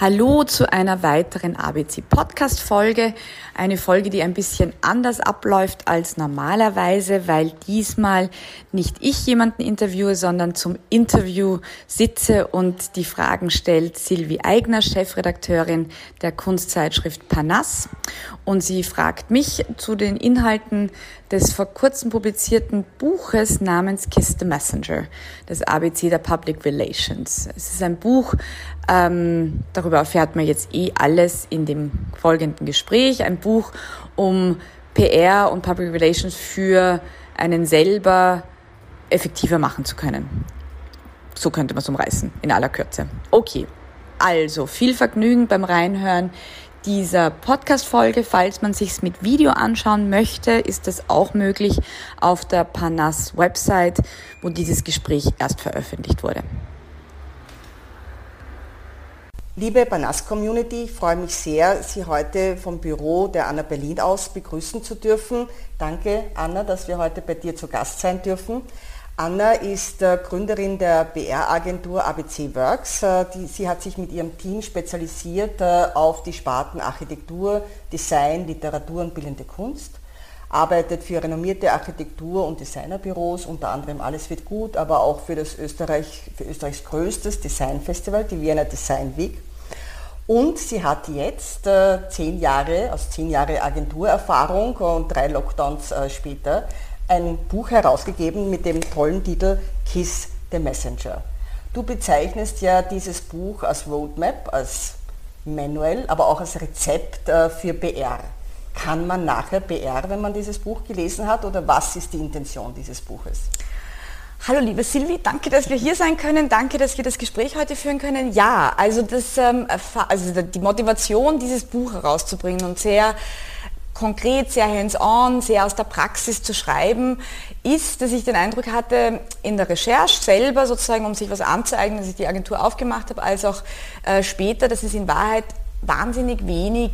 Hallo zu einer weiteren ABC Podcast Folge. Eine Folge, die ein bisschen anders abläuft als normalerweise, weil diesmal nicht ich jemanden interviewe, sondern zum Interview sitze und die Fragen stellt Silvi Eigner, Chefredakteurin der Kunstzeitschrift Panas. Und sie fragt mich zu den Inhalten des vor kurzem publizierten Buches namens Kiss the Messenger, das ABC der Public Relations. Es ist ein Buch, ähm, darüber erfährt man jetzt eh alles in dem folgenden Gespräch. Ein Buch, um PR und Public Relations für einen selber effektiver machen zu können. So könnte man es umreißen, in aller Kürze. Okay, also viel Vergnügen beim Reinhören dieser Podcast-Folge. Falls man sich's mit Video anschauen möchte, ist das auch möglich auf der Panas Website, wo dieses Gespräch erst veröffentlicht wurde. Liebe Banas-Community, ich freue mich sehr, Sie heute vom Büro der Anna Berlin aus begrüßen zu dürfen. Danke, Anna, dass wir heute bei dir zu Gast sein dürfen. Anna ist äh, Gründerin der BR-Agentur ABC Works. Äh, sie hat sich mit ihrem Team spezialisiert äh, auf die Sparten Architektur, Design, Literatur und bildende Kunst arbeitet für renommierte Architektur- und Designerbüros, unter anderem Alles wird gut, aber auch für das Österreich, für Österreichs größtes Designfestival, die Vienna Design Week. Und sie hat jetzt äh, zehn Jahre, aus zehn Jahre Agenturerfahrung und drei Lockdowns äh, später, ein Buch herausgegeben mit dem tollen Titel Kiss the Messenger. Du bezeichnest ja dieses Buch als Roadmap, als Manual, aber auch als Rezept äh, für BR. Kann man nachher BR, wenn man dieses Buch gelesen hat, oder was ist die Intention dieses Buches? Hallo liebe Silvi, danke, dass wir hier sein können. Danke, dass wir das Gespräch heute führen können. Ja, also, das, ähm, also die Motivation, dieses Buch herauszubringen und sehr konkret, sehr hands-on, sehr aus der Praxis zu schreiben, ist, dass ich den Eindruck hatte, in der Recherche selber sozusagen, um sich was anzueignen, dass ich die Agentur aufgemacht habe, als auch äh, später, dass es in Wahrheit wahnsinnig wenig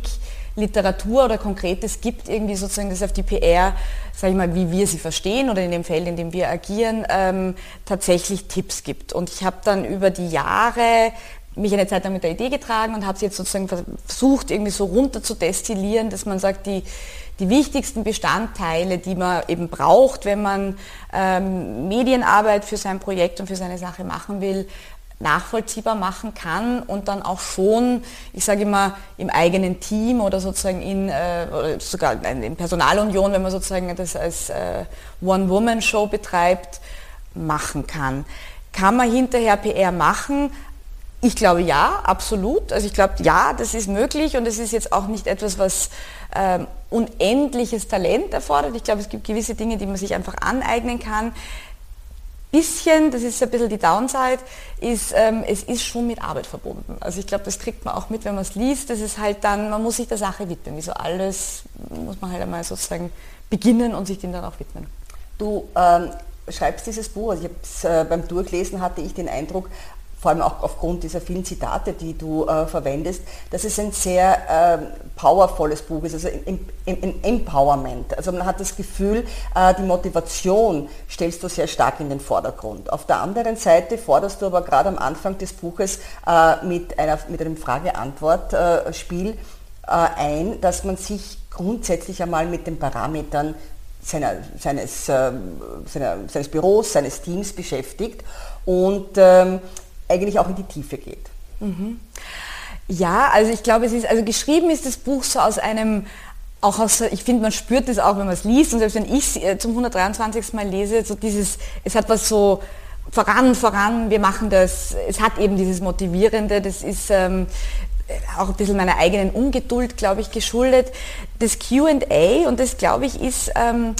Literatur oder Konkretes gibt, irgendwie sozusagen das auf die PR, sage ich mal, wie wir sie verstehen oder in dem Feld, in dem wir agieren, ähm, tatsächlich Tipps gibt. Und ich habe dann über die Jahre mich eine Zeit lang mit der Idee getragen und habe sie jetzt sozusagen versucht, irgendwie so runter zu destillieren, dass man sagt, die, die wichtigsten Bestandteile, die man eben braucht, wenn man ähm, Medienarbeit für sein Projekt und für seine Sache machen will, nachvollziehbar machen kann und dann auch schon, ich sage immer, im eigenen Team oder sozusagen in, äh, sogar in Personalunion, wenn man sozusagen das als äh, One-Woman-Show betreibt, machen kann. Kann man hinterher PR machen? Ich glaube ja, absolut. Also ich glaube ja, das ist möglich und es ist jetzt auch nicht etwas, was ähm, unendliches Talent erfordert. Ich glaube, es gibt gewisse Dinge, die man sich einfach aneignen kann bisschen, das ist ein bisschen die Downside, ist, ähm, es ist schon mit Arbeit verbunden. Also ich glaube, das kriegt man auch mit, wenn man es liest. Das ist halt dann, man muss sich der Sache widmen. Wie so alles muss man halt einmal sozusagen beginnen und sich dem dann auch widmen. Du ähm, schreibst dieses Buch, also ich äh, beim Durchlesen hatte ich den Eindruck, vor allem auch aufgrund dieser vielen Zitate, die du äh, verwendest, dass es ein sehr äh, powervolles Buch ist, also ein, ein, Empowerment. Also man hat das Gefühl, äh, die Motivation stellst du sehr stark in den Vordergrund. Auf der anderen Seite forderst du aber gerade am Anfang des Buches äh, mit, einer, mit einem Frage-Antwort-Spiel äh, ein, dass man sich grundsätzlich einmal mit den Parametern seiner, seines, ähm, seiner, seines Büros, seines Teams beschäftigt und ähm, eigentlich auch in die Tiefe geht. Mhm. Ja, also ich glaube, es ist, also geschrieben ist das Buch so aus einem, auch aus, ich finde, man spürt das auch, wenn man es liest und selbst wenn ich es äh, zum 123. Mal lese, so dieses, es hat was so voran, voran, wir machen das, es hat eben dieses Motivierende, das ist ähm, auch ein bisschen meiner eigenen Ungeduld, glaube ich, geschuldet. Das Q&A und das, glaube ich, ist... Ähm,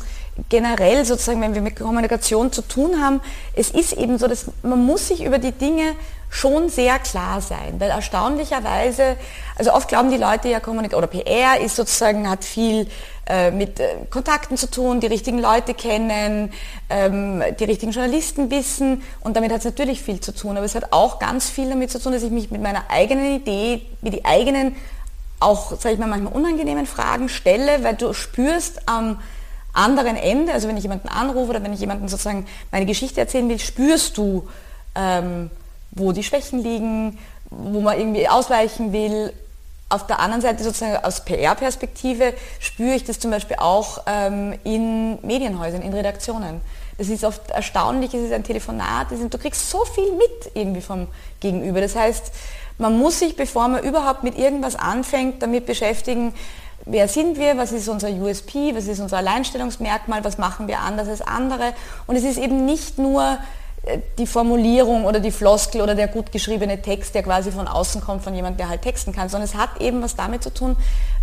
generell sozusagen, wenn wir mit Kommunikation zu tun haben, es ist eben so, dass man muss sich über die Dinge schon sehr klar sein, weil erstaunlicherweise, also oft glauben die Leute ja Kommunikation oder PR ist sozusagen, hat viel äh, mit äh, Kontakten zu tun, die richtigen Leute kennen, ähm, die richtigen Journalisten wissen und damit hat es natürlich viel zu tun, aber es hat auch ganz viel damit zu tun, dass ich mich mit meiner eigenen Idee, wie die eigenen, auch, sage ich mal, manchmal unangenehmen Fragen stelle, weil du spürst am ähm, anderen Ende, also wenn ich jemanden anrufe oder wenn ich jemanden sozusagen meine Geschichte erzählen will, spürst du, ähm, wo die Schwächen liegen, wo man irgendwie ausweichen will. Auf der anderen Seite sozusagen aus PR-Perspektive spüre ich das zum Beispiel auch ähm, in Medienhäusern, in Redaktionen. Es ist oft erstaunlich, es ist ein Telefonat, ist, du kriegst so viel mit irgendwie vom Gegenüber. Das heißt, man muss sich, bevor man überhaupt mit irgendwas anfängt, damit beschäftigen, wer sind wir, was ist unser USP, was ist unser Alleinstellungsmerkmal, was machen wir anders als andere. Und es ist eben nicht nur äh, die Formulierung oder die Floskel oder der gut geschriebene Text, der quasi von außen kommt, von jemandem, der halt texten kann, sondern es hat eben was damit zu tun,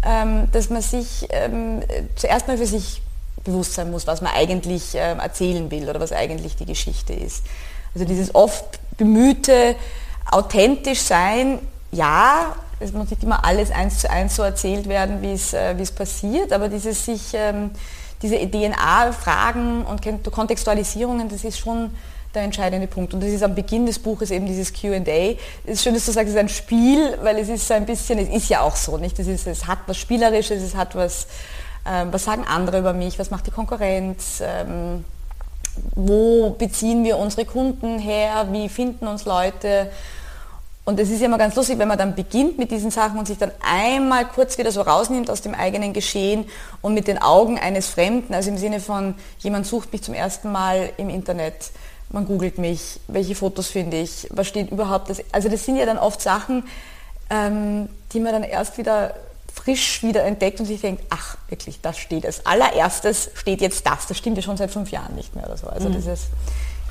ähm, dass man sich ähm, zuerst mal für sich bewusst sein muss, was man eigentlich ähm, erzählen will oder was eigentlich die Geschichte ist. Also dieses oft bemühte, authentisch sein, ja, es muss nicht immer alles eins zu eins so erzählt werden, wie es, äh, passiert, aber dieses sich, ähm, diese DNA-Fragen und Kontextualisierungen, das ist schon der entscheidende Punkt. Und das ist am Beginn des Buches eben dieses Q&A. Es ist schön, dass du sagst, es ist ein Spiel, weil es ist so ein bisschen, es ist ja auch so, nicht? Es, ist, es hat was Spielerisches, es hat was, ähm, was sagen andere über mich, was macht die Konkurrenz, ähm, wo beziehen wir unsere Kunden her, wie finden uns Leute und es ist ja immer ganz lustig, wenn man dann beginnt mit diesen Sachen und sich dann einmal kurz wieder so rausnimmt aus dem eigenen Geschehen und mit den Augen eines Fremden, also im Sinne von, jemand sucht mich zum ersten Mal im Internet, man googelt mich, welche Fotos finde ich, was steht überhaupt, das, also das sind ja dann oft Sachen, ähm, die man dann erst wieder frisch wieder entdeckt und sich denkt, ach wirklich, das steht als allererstes, steht jetzt das, das stimmt ja schon seit fünf Jahren nicht mehr oder so. Also mhm.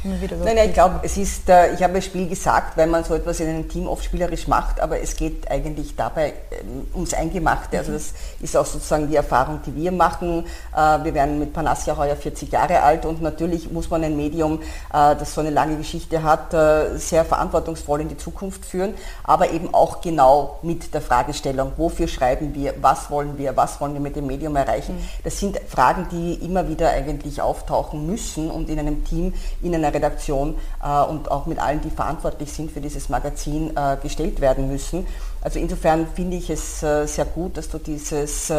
Dieses Nein, nein, ich glaube, es ist, äh, ich habe das Spiel gesagt, weil man so etwas in einem Team oft spielerisch macht, aber es geht eigentlich dabei ähm, ums Eingemachte. Also das ist auch sozusagen die Erfahrung, die wir machen. Äh, wir werden mit Panassia heuer 40 Jahre alt und natürlich muss man ein Medium, äh, das so eine lange Geschichte hat, sehr verantwortungsvoll in die Zukunft führen, aber eben auch genau mit der Fragestellung, wofür schreiben wir, was wollen wir, was wollen wir mit dem Medium erreichen. Mhm. Das sind Fragen, die immer wieder eigentlich auftauchen müssen und in einem Team, in einer Redaktion äh, und auch mit allen, die verantwortlich sind für dieses Magazin, äh, gestellt werden müssen. Also insofern finde ich es äh, sehr gut, dass du dieses,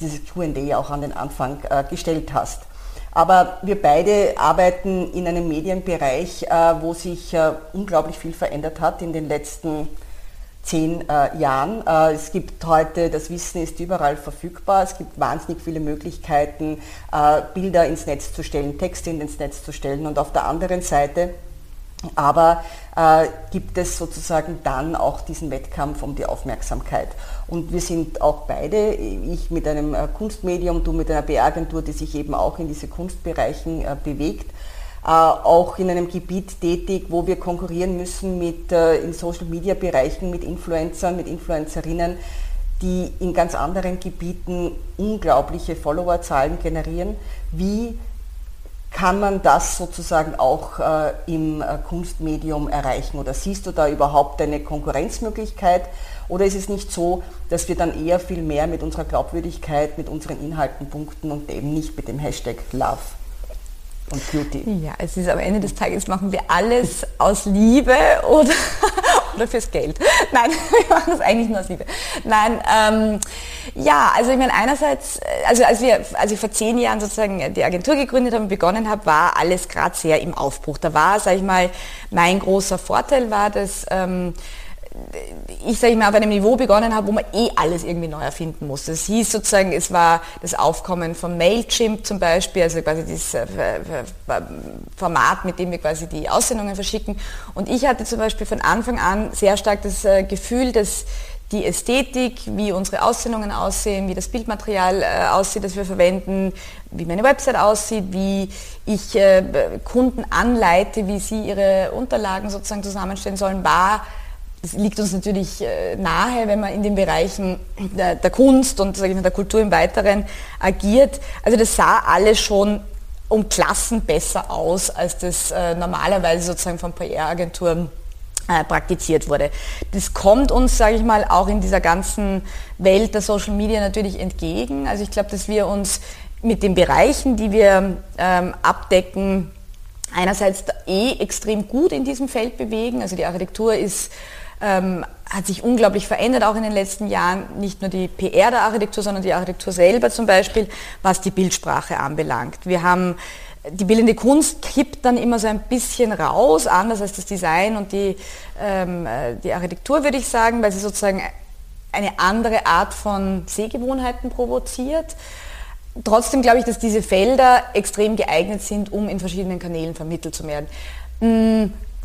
dieses QA auch an den Anfang gestellt hast. Aber wir beide arbeiten in einem Medienbereich, wo sich unglaublich viel verändert hat in den letzten Jahren zehn äh, Jahren. Äh, es gibt heute, das Wissen ist überall verfügbar, es gibt wahnsinnig viele Möglichkeiten, äh, Bilder ins Netz zu stellen, Texte ins Netz zu stellen und auf der anderen Seite aber äh, gibt es sozusagen dann auch diesen Wettkampf um die Aufmerksamkeit. Und wir sind auch beide, ich mit einem äh, Kunstmedium, du mit einer PR-Agentur, die sich eben auch in diese Kunstbereichen äh, bewegt, auch in einem Gebiet tätig, wo wir konkurrieren müssen mit äh, in Social-Media-Bereichen mit Influencern, mit Influencerinnen, die in ganz anderen Gebieten unglaubliche Followerzahlen generieren. Wie kann man das sozusagen auch äh, im äh, Kunstmedium erreichen? Oder siehst du da überhaupt eine Konkurrenzmöglichkeit? Oder ist es nicht so, dass wir dann eher viel mehr mit unserer Glaubwürdigkeit, mit unseren Inhalten punkten und eben nicht mit dem Hashtag Love? Und Beauty. Ja, es ist am Ende des Tages machen wir alles aus Liebe oder, oder fürs Geld. Nein, wir machen es eigentlich nur aus Liebe. Nein, ähm, ja, also ich meine einerseits, also als wir, als ich vor zehn Jahren sozusagen die Agentur gegründet habe und begonnen habe, war alles gerade sehr im Aufbruch. Da war, sage ich mal, mein großer Vorteil war, dass ähm, ich sage mal, auf einem Niveau begonnen habe, wo man eh alles irgendwie neu erfinden musste. Es hieß sozusagen, es war das Aufkommen von Mailchimp zum Beispiel, also quasi dieses äh, Format, mit dem wir quasi die Aussendungen verschicken. Und ich hatte zum Beispiel von Anfang an sehr stark das äh, Gefühl, dass die Ästhetik, wie unsere Aussendungen aussehen, wie das Bildmaterial äh, aussieht, das wir verwenden, wie meine Website aussieht, wie ich Kunden anleite, wie sie ihre Unterlagen sozusagen zusammenstellen sollen, war das liegt uns natürlich äh, nahe, wenn man in den Bereichen der, Kunst und mal, der Kultur im Weiteren agiert. Also das sah alles schon um Klassen besser aus, als das äh, normalerweise sozusagen von PR-Agenturen äh, praktiziert wurde. Das kommt uns, sage ich mal, auch in dieser ganzen Welt der Social Media natürlich entgegen. Also ich glaube, dass wir uns mit den Bereichen, die wir ähm, abdecken, einerseits eh extrem gut in diesem Feld bewegen. Also die Architektur ist ähm, hat sich unglaublich verändert, auch in den letzten Jahren. Nicht nur die PR der Architektur, sondern die Architektur selber zum Beispiel, was die Bildsprache anbelangt. Wir haben die bildende Kunst kippt dann immer so ein bisschen raus, anders als das Design und die, ähm, äh, die Architektur, würde ich sagen, weil sie sozusagen eine andere Art von Sehgewohnheiten provoziert. Trotzdem glaube ich, dass diese Felder extrem geeignet sind, um in verschiedenen Kanälen vermittelt zu werden.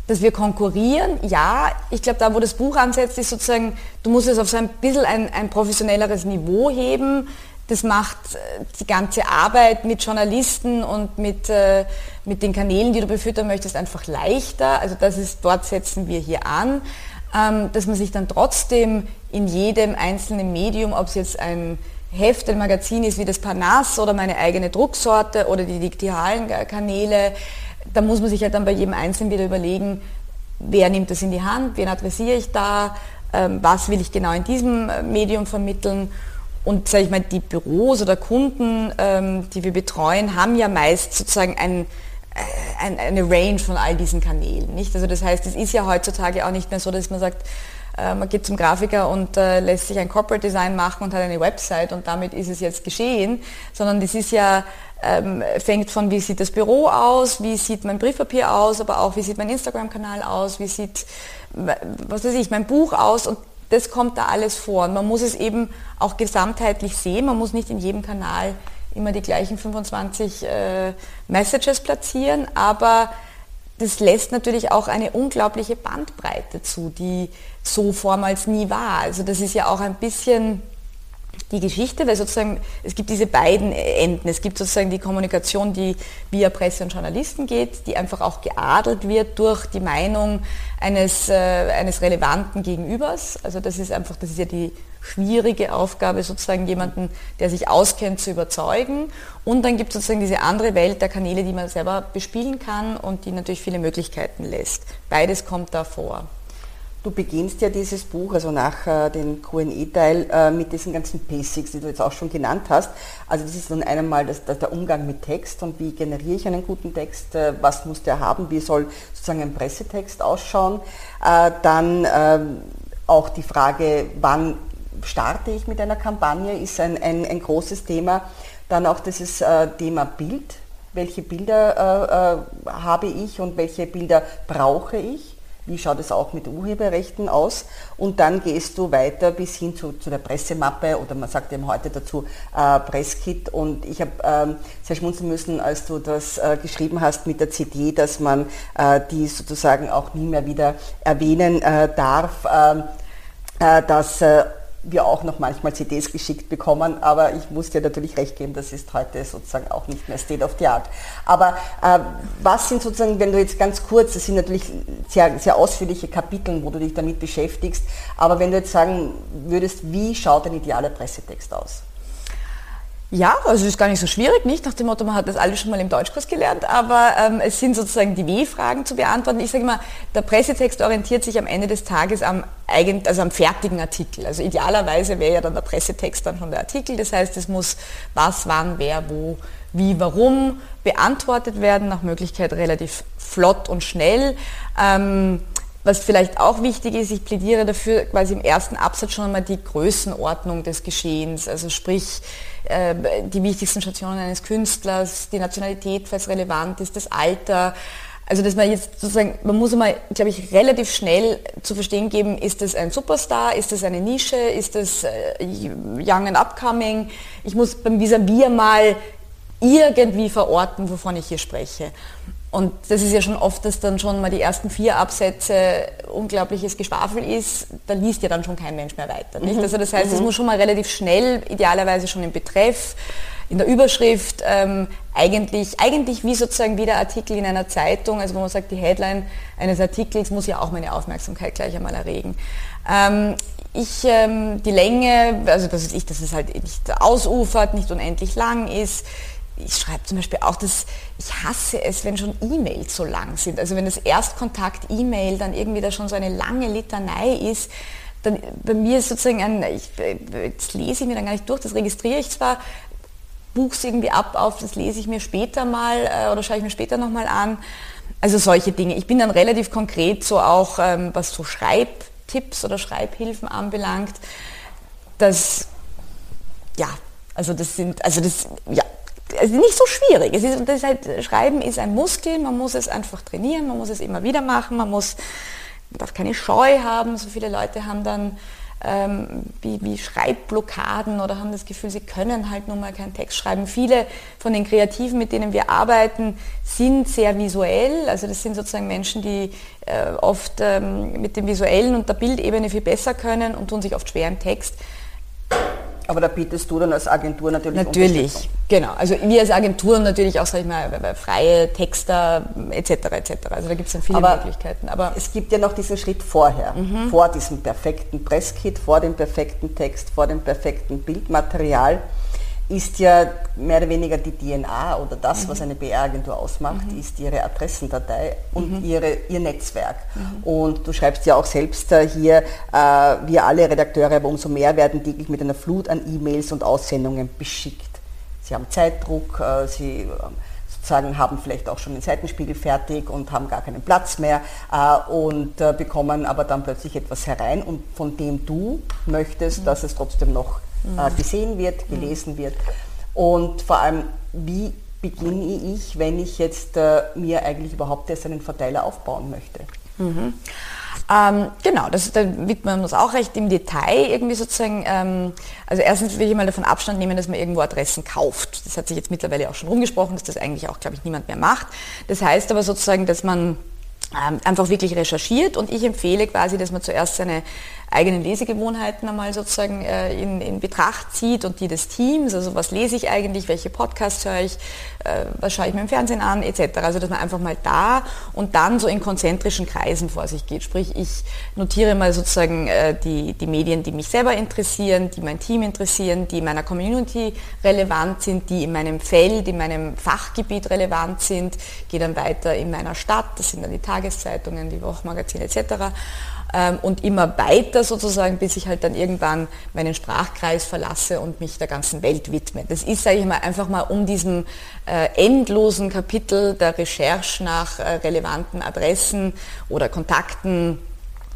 Dass wir konkurrieren, ja, ich glaube, da wo das Buch ansetzt, ist sozusagen, du musst es auf so ein bisschen ein, ein professionelleres Niveau heben. Das macht äh, die ganze Arbeit mit Journalisten und mit, äh, mit den Kanälen, die du befüttern möchtest, einfach leichter. Also das ist, dort setzen wir hier an, ähm, dass man sich dann trotzdem in jedem einzelnen Medium, ob es jetzt ein Heft, ein Magazin ist wie das Parnasse oder meine eigene Drucksorte oder die digitalen Kanäle, da muss man sich halt dann bei jedem Einzelnen wieder überlegen, wer nimmt das in die Hand, wen adressiere ich da, ähm, was will ich genau in diesem äh, Medium vermitteln. Und sage ich mal, die Büros oder Kunden, ähm, die wir betreuen, haben ja meist sozusagen ein, äh, ein, eine Range von all diesen Kanälen. Nicht? Also das heißt, es ist ja heutzutage auch nicht mehr so, dass man sagt, äh, man geht zum Grafiker und lässt sich ein Corporate Design machen und hat eine Website und damit ist es jetzt geschehen, sondern das ist ja ähm, fängt von, wie sieht das Büro aus, wie sieht mein Briefpapier aus, aber auch, wie sieht mein Instagram-Kanal aus, wie sieht, was weiß ich, mein Buch aus und das kommt da alles vor. Und man muss es eben auch gesamtheitlich sehen, man muss nicht in jedem Kanal immer die gleichen 25 äh, Messages platzieren, aber das lässt natürlich auch eine unglaubliche Bandbreite zu, die so vormals nie war. Also das ist ja auch ein bisschen die Geschichte, weil sozusagen es gibt diese beiden Enden. Es gibt sozusagen die Kommunikation, die via Presse und Journalisten geht, die einfach auch geadelt wird durch die Meinung eines, äh, eines relevanten Gegenübers. Also das ist einfach, das ist ja die schwierige Aufgabe, sozusagen jemanden, der sich auskennt, zu überzeugen. Und dann gibt es sozusagen diese andere Welt der Kanäle, die man selber bespielen kann und die natürlich viele Möglichkeiten lässt. Beides kommt da vor. Du beginnst ja dieses Buch, also nach äh, dem QE-Teil, äh, mit diesen ganzen Basics, die du jetzt auch schon genannt hast. Also das ist nun einmal das, das, der Umgang mit Text und wie generiere ich einen guten Text, äh, was muss der haben, wie soll sozusagen ein Pressetext ausschauen. Äh, dann ähm, auch die Frage, wann starte ich mit einer Kampagne, ist ein, ein, ein großes Thema. Dann auch dieses äh, Thema Bild. Welche Bilder äh, habe ich und welche Bilder brauche ich? Wie schaut es auch mit Urheberrechten aus? Und dann gehst du weiter bis hin zu, zu der Pressemappe oder man sagt eben heute dazu äh, Presskit. Und ich habe ähm, sehr schmunzeln müssen, als du das äh, geschrieben hast mit der CD, dass man äh, die sozusagen auch nie mehr wieder erwähnen äh, darf, ähm, äh, dass äh, wir auch noch manchmal CDs geschickt bekommen, aber ich muss dir natürlich recht geben, das ist heute sozusagen auch nicht mehr State of the Art. Aber äh, was sind sozusagen, wenn du jetzt ganz kurz, das sind natürlich sehr, sehr ausführliche Kapitel, wo du dich damit beschäftigst, aber wenn du jetzt sagen würdest, wie schaut ein idealer Pressetext aus? Ja, also es ist gar nicht so schwierig, nicht nach dem Motto, man hat das alles schon mal im Deutschkurs gelernt, aber ähm, es sind sozusagen die W-Fragen zu beantworten. Ich sage immer, der Pressetext orientiert sich am Ende des Tages am, also am fertigen Artikel. Also idealerweise wäre ja dann der Pressetext dann schon der Artikel. Das heißt, es muss was, wann, wer, wo, wie, warum beantwortet werden, nach Möglichkeit relativ flott und schnell. Ähm, was vielleicht auch wichtig ist, ich plädiere dafür, quasi im ersten Absatz schon einmal die Größenordnung des Geschehens, also sprich äh, die wichtigsten Stationen eines Künstlers, die Nationalität, falls relevant ist, das Alter. Also dass man jetzt sozusagen, man muss einmal, glaube ich, relativ schnell zu verstehen geben, ist das ein Superstar, ist das eine Nische, ist das äh, Young and Upcoming. Ich muss beim Vis-a-vis mal irgendwie verorten, wovon ich hier spreche. Und das ist ja schon oft, dass dann schon mal die ersten vier Absätze unglaubliches Geschwafel ist, da liest ja dann schon kein Mensch mehr weiter. Nicht? Mhm. Also das heißt, es mhm. muss schon mal relativ schnell, idealerweise schon im Betreff, in der Überschrift, ähm, eigentlich, eigentlich wie sozusagen wie der Artikel in einer Zeitung, also wo man sagt, die Headline eines Artikels muss ja auch meine Aufmerksamkeit gleich einmal erregen. Ähm, ich, ähm, die Länge, also das ist ich, dass es halt nicht ausufert, nicht unendlich lang ist, ich schreibe zum Beispiel auch, dass ich hasse es, wenn schon E-Mails so lang sind. Also wenn das Erstkontakt-E-Mail dann irgendwie da schon so eine lange Litanei ist, dann bei mir ist sozusagen ein, ich, das lese ich mir dann gar nicht durch, das registriere ich zwar, buche es irgendwie ab auf, das lese ich mir später mal äh, oder schaue ich mir später nochmal an. Also solche Dinge. Ich bin dann relativ konkret so auch, ähm, was so Schreibtipps oder Schreibhilfen anbelangt, dass, ja, also das sind, also das, ja, also nicht so schwierig. Es ist, das halt, Schreiben ist ein Muskel, man muss es einfach trainieren, man muss es immer wieder machen, man muss, man darf keine Scheu haben. So viele Leute haben dann ähm, wie, wie Schreibblockaden oder haben das Gefühl, sie können halt nun mal keinen Text schreiben. Viele von den Kreativen, mit denen wir arbeiten, sind sehr visuell. Also das sind sozusagen Menschen, die äh, oft ähm, mit dem Visuellen und der Bildebene viel besser können und tun sich oft schwer im Text. Aber da bietest du dann als Agentur natürlich Natürlich, genau. Also wir als Agentur natürlich auch, sag ich mal, freie Texter etc. etc. Also da gibt es dann viele Aber Möglichkeiten. Aber es gibt ja noch diesen Schritt vorher, mhm. vor diesem perfekten Presskit, vor dem perfekten Text, vor dem perfekten Bildmaterial ist ja mehr oder weniger die DNA oder das, mhm. was eine PR-Agentur ausmacht, mhm. ist ihre Adressendatei und mhm. ihre, ihr Netzwerk. Mhm. Und du schreibst ja auch selbst äh, hier, äh, wir alle Redakteure, aber umso mehr werden täglich mit einer Flut an E-Mails und Aussendungen beschickt. Sie haben Zeitdruck, äh, sie ähm, sozusagen haben vielleicht auch schon den Seitenspiegel fertig und haben gar keinen Platz mehr äh, und äh, bekommen aber dann plötzlich etwas herein und von dem du möchtest, mhm. dass es trotzdem noch äh, gesehen wird, gelesen wird. Und vor allem, wie beginne ich, wenn ich jetzt äh, mir eigentlich überhaupt erst einen Verteiler aufbauen möchte? Mhm. Ähm, genau, das, da widmet man uns auch recht im Detail irgendwie sozusagen. Ähm, also erstens will ich mal davon Abstand nehmen, dass man irgendwo Adressen kauft. Das hat sich jetzt mittlerweile auch schon rumgesprochen, dass das eigentlich auch, glaube ich, niemand mehr macht. Das heißt aber sozusagen, dass man ähm, einfach wirklich recherchiert und ich empfehle quasi, dass man zuerst seine eigenen Lesegewohnheiten einmal sozusagen äh, in, in Betracht zieht und die des Teams, also was lese ich eigentlich, welche Podcasts höre ich, äh, was schaue ich mir im Fernsehen an, etc. Also dass man einfach mal da und dann so in konzentrischen Kreisen vor sich geht. Sprich, ich notiere mal sozusagen äh, die, die Medien, die mich selber interessieren, die mein Team interessieren, die meiner Community relevant sind, die in meinem Feld, in meinem Fachgebiet relevant sind, gehe dann weiter in meiner Stadt, das sind dann die Tageszeitungen, die Wochenmagazine etc und immer weiter sozusagen, bis ich halt dann irgendwann meinen Sprachkreis verlasse und mich der ganzen Welt widme. Das ist, sage ich mal, einfach mal um diesem äh, endlosen Kapitel der Recherche nach äh, relevanten Adressen oder Kontakten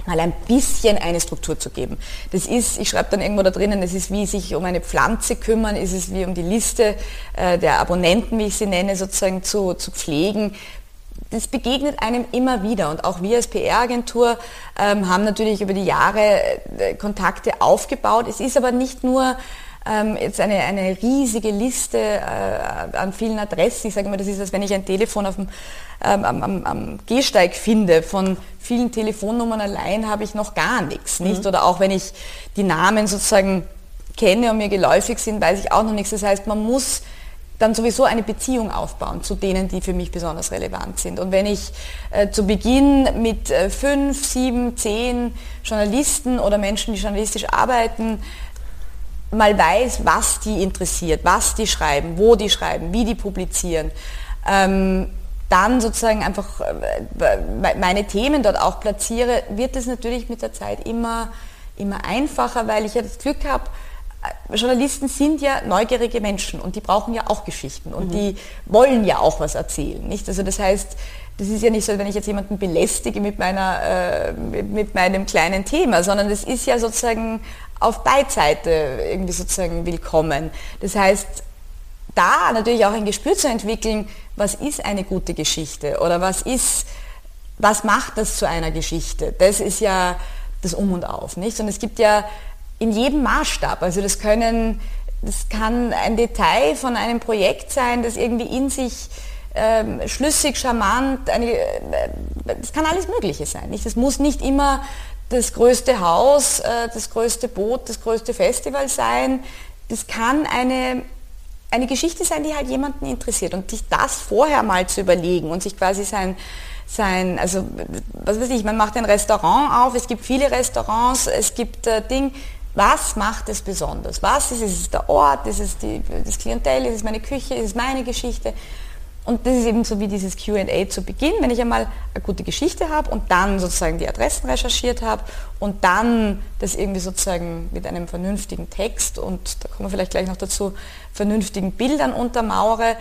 mal ein bisschen eine Struktur zu geben. Das ist, ich schreibe dann irgendwo da drinnen, es ist wie sich um eine Pflanze kümmern, es ist wie um die Liste äh, der Abonnenten, wie ich sie nenne, sozusagen zu, zu pflegen das begegnet einem immer wieder und auch wir als PR-Agentur ähm, haben natürlich über die Jahre äh, Kontakte aufgebaut. Es ist aber nicht nur ähm, jetzt eine, eine riesige Liste äh, an vielen Adressen. Ich sage immer, das ist, als wenn ich ein Telefon auf dem, ähm, am, am, am, Gehsteig finde. Von vielen Telefonnummern allein habe ich noch gar nichts. Nicht? Mhm. Oder auch wenn ich die Namen sozusagen kenne und mir geläufig sind, weiß ich auch noch nichts. Das heißt, man muss dann sowieso eine Beziehung aufbauen zu denen, die für mich besonders relevant sind. Und wenn ich äh, zu Beginn mit äh, fünf, sieben, zehn Journalisten oder Menschen, die journalistisch arbeiten, mal weiß, was die interessiert, was die schreiben, wo die schreiben, wie die publizieren, ähm, dann sozusagen einfach äh, meine Themen dort auch platziere, wird es natürlich mit der Zeit immer, immer einfacher, weil ich ja das Glück habe, Journalisten sind ja neugierige Menschen und die brauchen ja auch Geschichten und mhm. die wollen ja auch was erzählen, nicht? Also das heißt, das ist ja nicht so, wenn ich jetzt jemanden belästige mit meiner, äh, mit meinem kleinen Thema, sondern das ist ja sozusagen auf Beidseite irgendwie sozusagen willkommen. Das heißt, da natürlich auch ein Gespür zu entwickeln, was ist eine gute Geschichte oder was ist, was macht das zu einer Geschichte? Das ist ja das Um und Auf, nicht? Und es gibt ja in jedem Maßstab. Also das können, das kann ein Detail von einem Projekt sein, das irgendwie in sich ähm, schlüssig, charmant, eine, äh, das kann alles Mögliche sein. Nicht? Das muss nicht immer das größte Haus, äh, das größte Boot, das größte Festival sein. Das kann eine, eine Geschichte sein, die halt jemanden interessiert. Und sich das vorher mal zu überlegen und sich quasi sein, sein, also was weiß ich, man macht ein Restaurant auf, es gibt viele Restaurants, es gibt äh, Ding, was macht es besonders? Was ist es? Ist es der Ort? Ist es die, das Klientel? Ist es meine Küche? Ist es meine Geschichte? Und das ist eben so wie dieses QA zu Beginn, wenn ich einmal eine gute Geschichte habe und dann sozusagen die Adressen recherchiert habe und dann das irgendwie sozusagen mit einem vernünftigen Text und da kommen wir vielleicht gleich noch dazu, vernünftigen Bildern untermauere,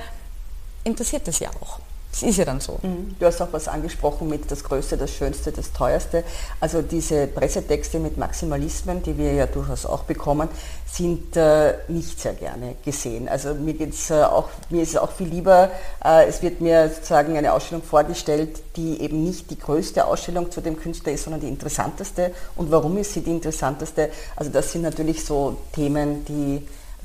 interessiert das ja auch. Das ist ja dann so. Mhm. Du hast auch was angesprochen mit das Größte, das Schönste, das Teuerste. Also diese Pressetexte mit Maximalismen, die wir ja durchaus auch bekommen, sind äh, nicht sehr gerne gesehen. Also mir, geht's, äh, auch, mir ist es auch viel lieber, äh, es wird mir sozusagen eine Ausstellung vorgestellt, die eben nicht die größte Ausstellung zu dem Künstler ist, sondern die interessanteste. Und warum ist sie die interessanteste? Also das sind natürlich so Themen, die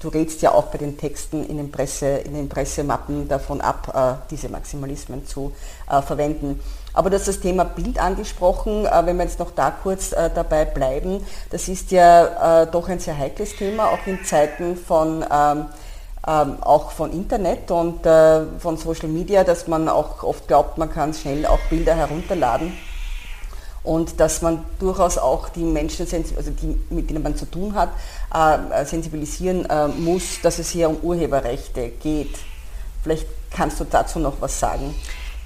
Du rätst ja auch bei den Texten in den, Presse, in den Pressemappen davon ab, äh, diese Maximalismen zu äh, verwenden. Aber du hast das Thema Bild angesprochen, äh, wenn wir jetzt noch da kurz dabei bleiben. Das ist ja doch ein sehr heikles Thema, auch in Zeiten von, ähm, ähm, auch von Internet und von Social Media, dass man auch oft glaubt, man kann schnell auch Bilder herunterladen und dass man durchaus auch die Menschen, also die, mit denen man zu tun hat, äh, sensibilisieren äh, muss, dass es hier um Urheberrechte geht. Vielleicht kannst du dazu noch was sagen.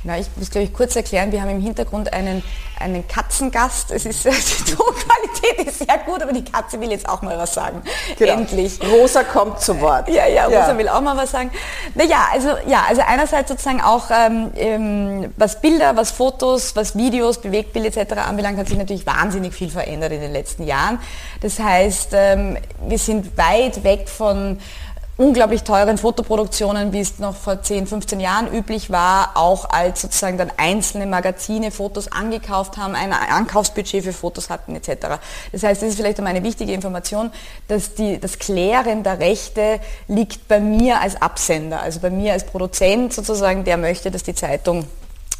Genau, ich muss glaube ich kurz erklären, wir haben im Hintergrund einen, einen Katzengast. Es ist, die Tonqualität ist sehr gut, aber die Katze will jetzt auch mal was sagen. Genau. Endlich. Rosa kommt zu Wort. Ja, ja, Rosa ja. will auch mal was sagen. Naja, also ja, also einerseits sozusagen auch ähm, ähm, was Bilder, was Fotos, was Videos, Bewegtbild etc. anbelangt, hat sich natürlich wahnsinnig viel verändert in den letzten Jahren. Das heißt, ähm, wir sind weit weg von unglaublich teuren Fotoproduktionen, wie es noch vor 10, 15 Jahren üblich war, auch als sozusagen dann einzelne Magazine Fotos angekauft haben, ein Ankaufsbudget für Fotos hatten etc. Das heißt, das ist vielleicht einmal eine wichtige Information, dass die, das Klären der Rechte liegt bei mir als Absender, also bei mir als Produzent sozusagen, der möchte, dass die Zeitung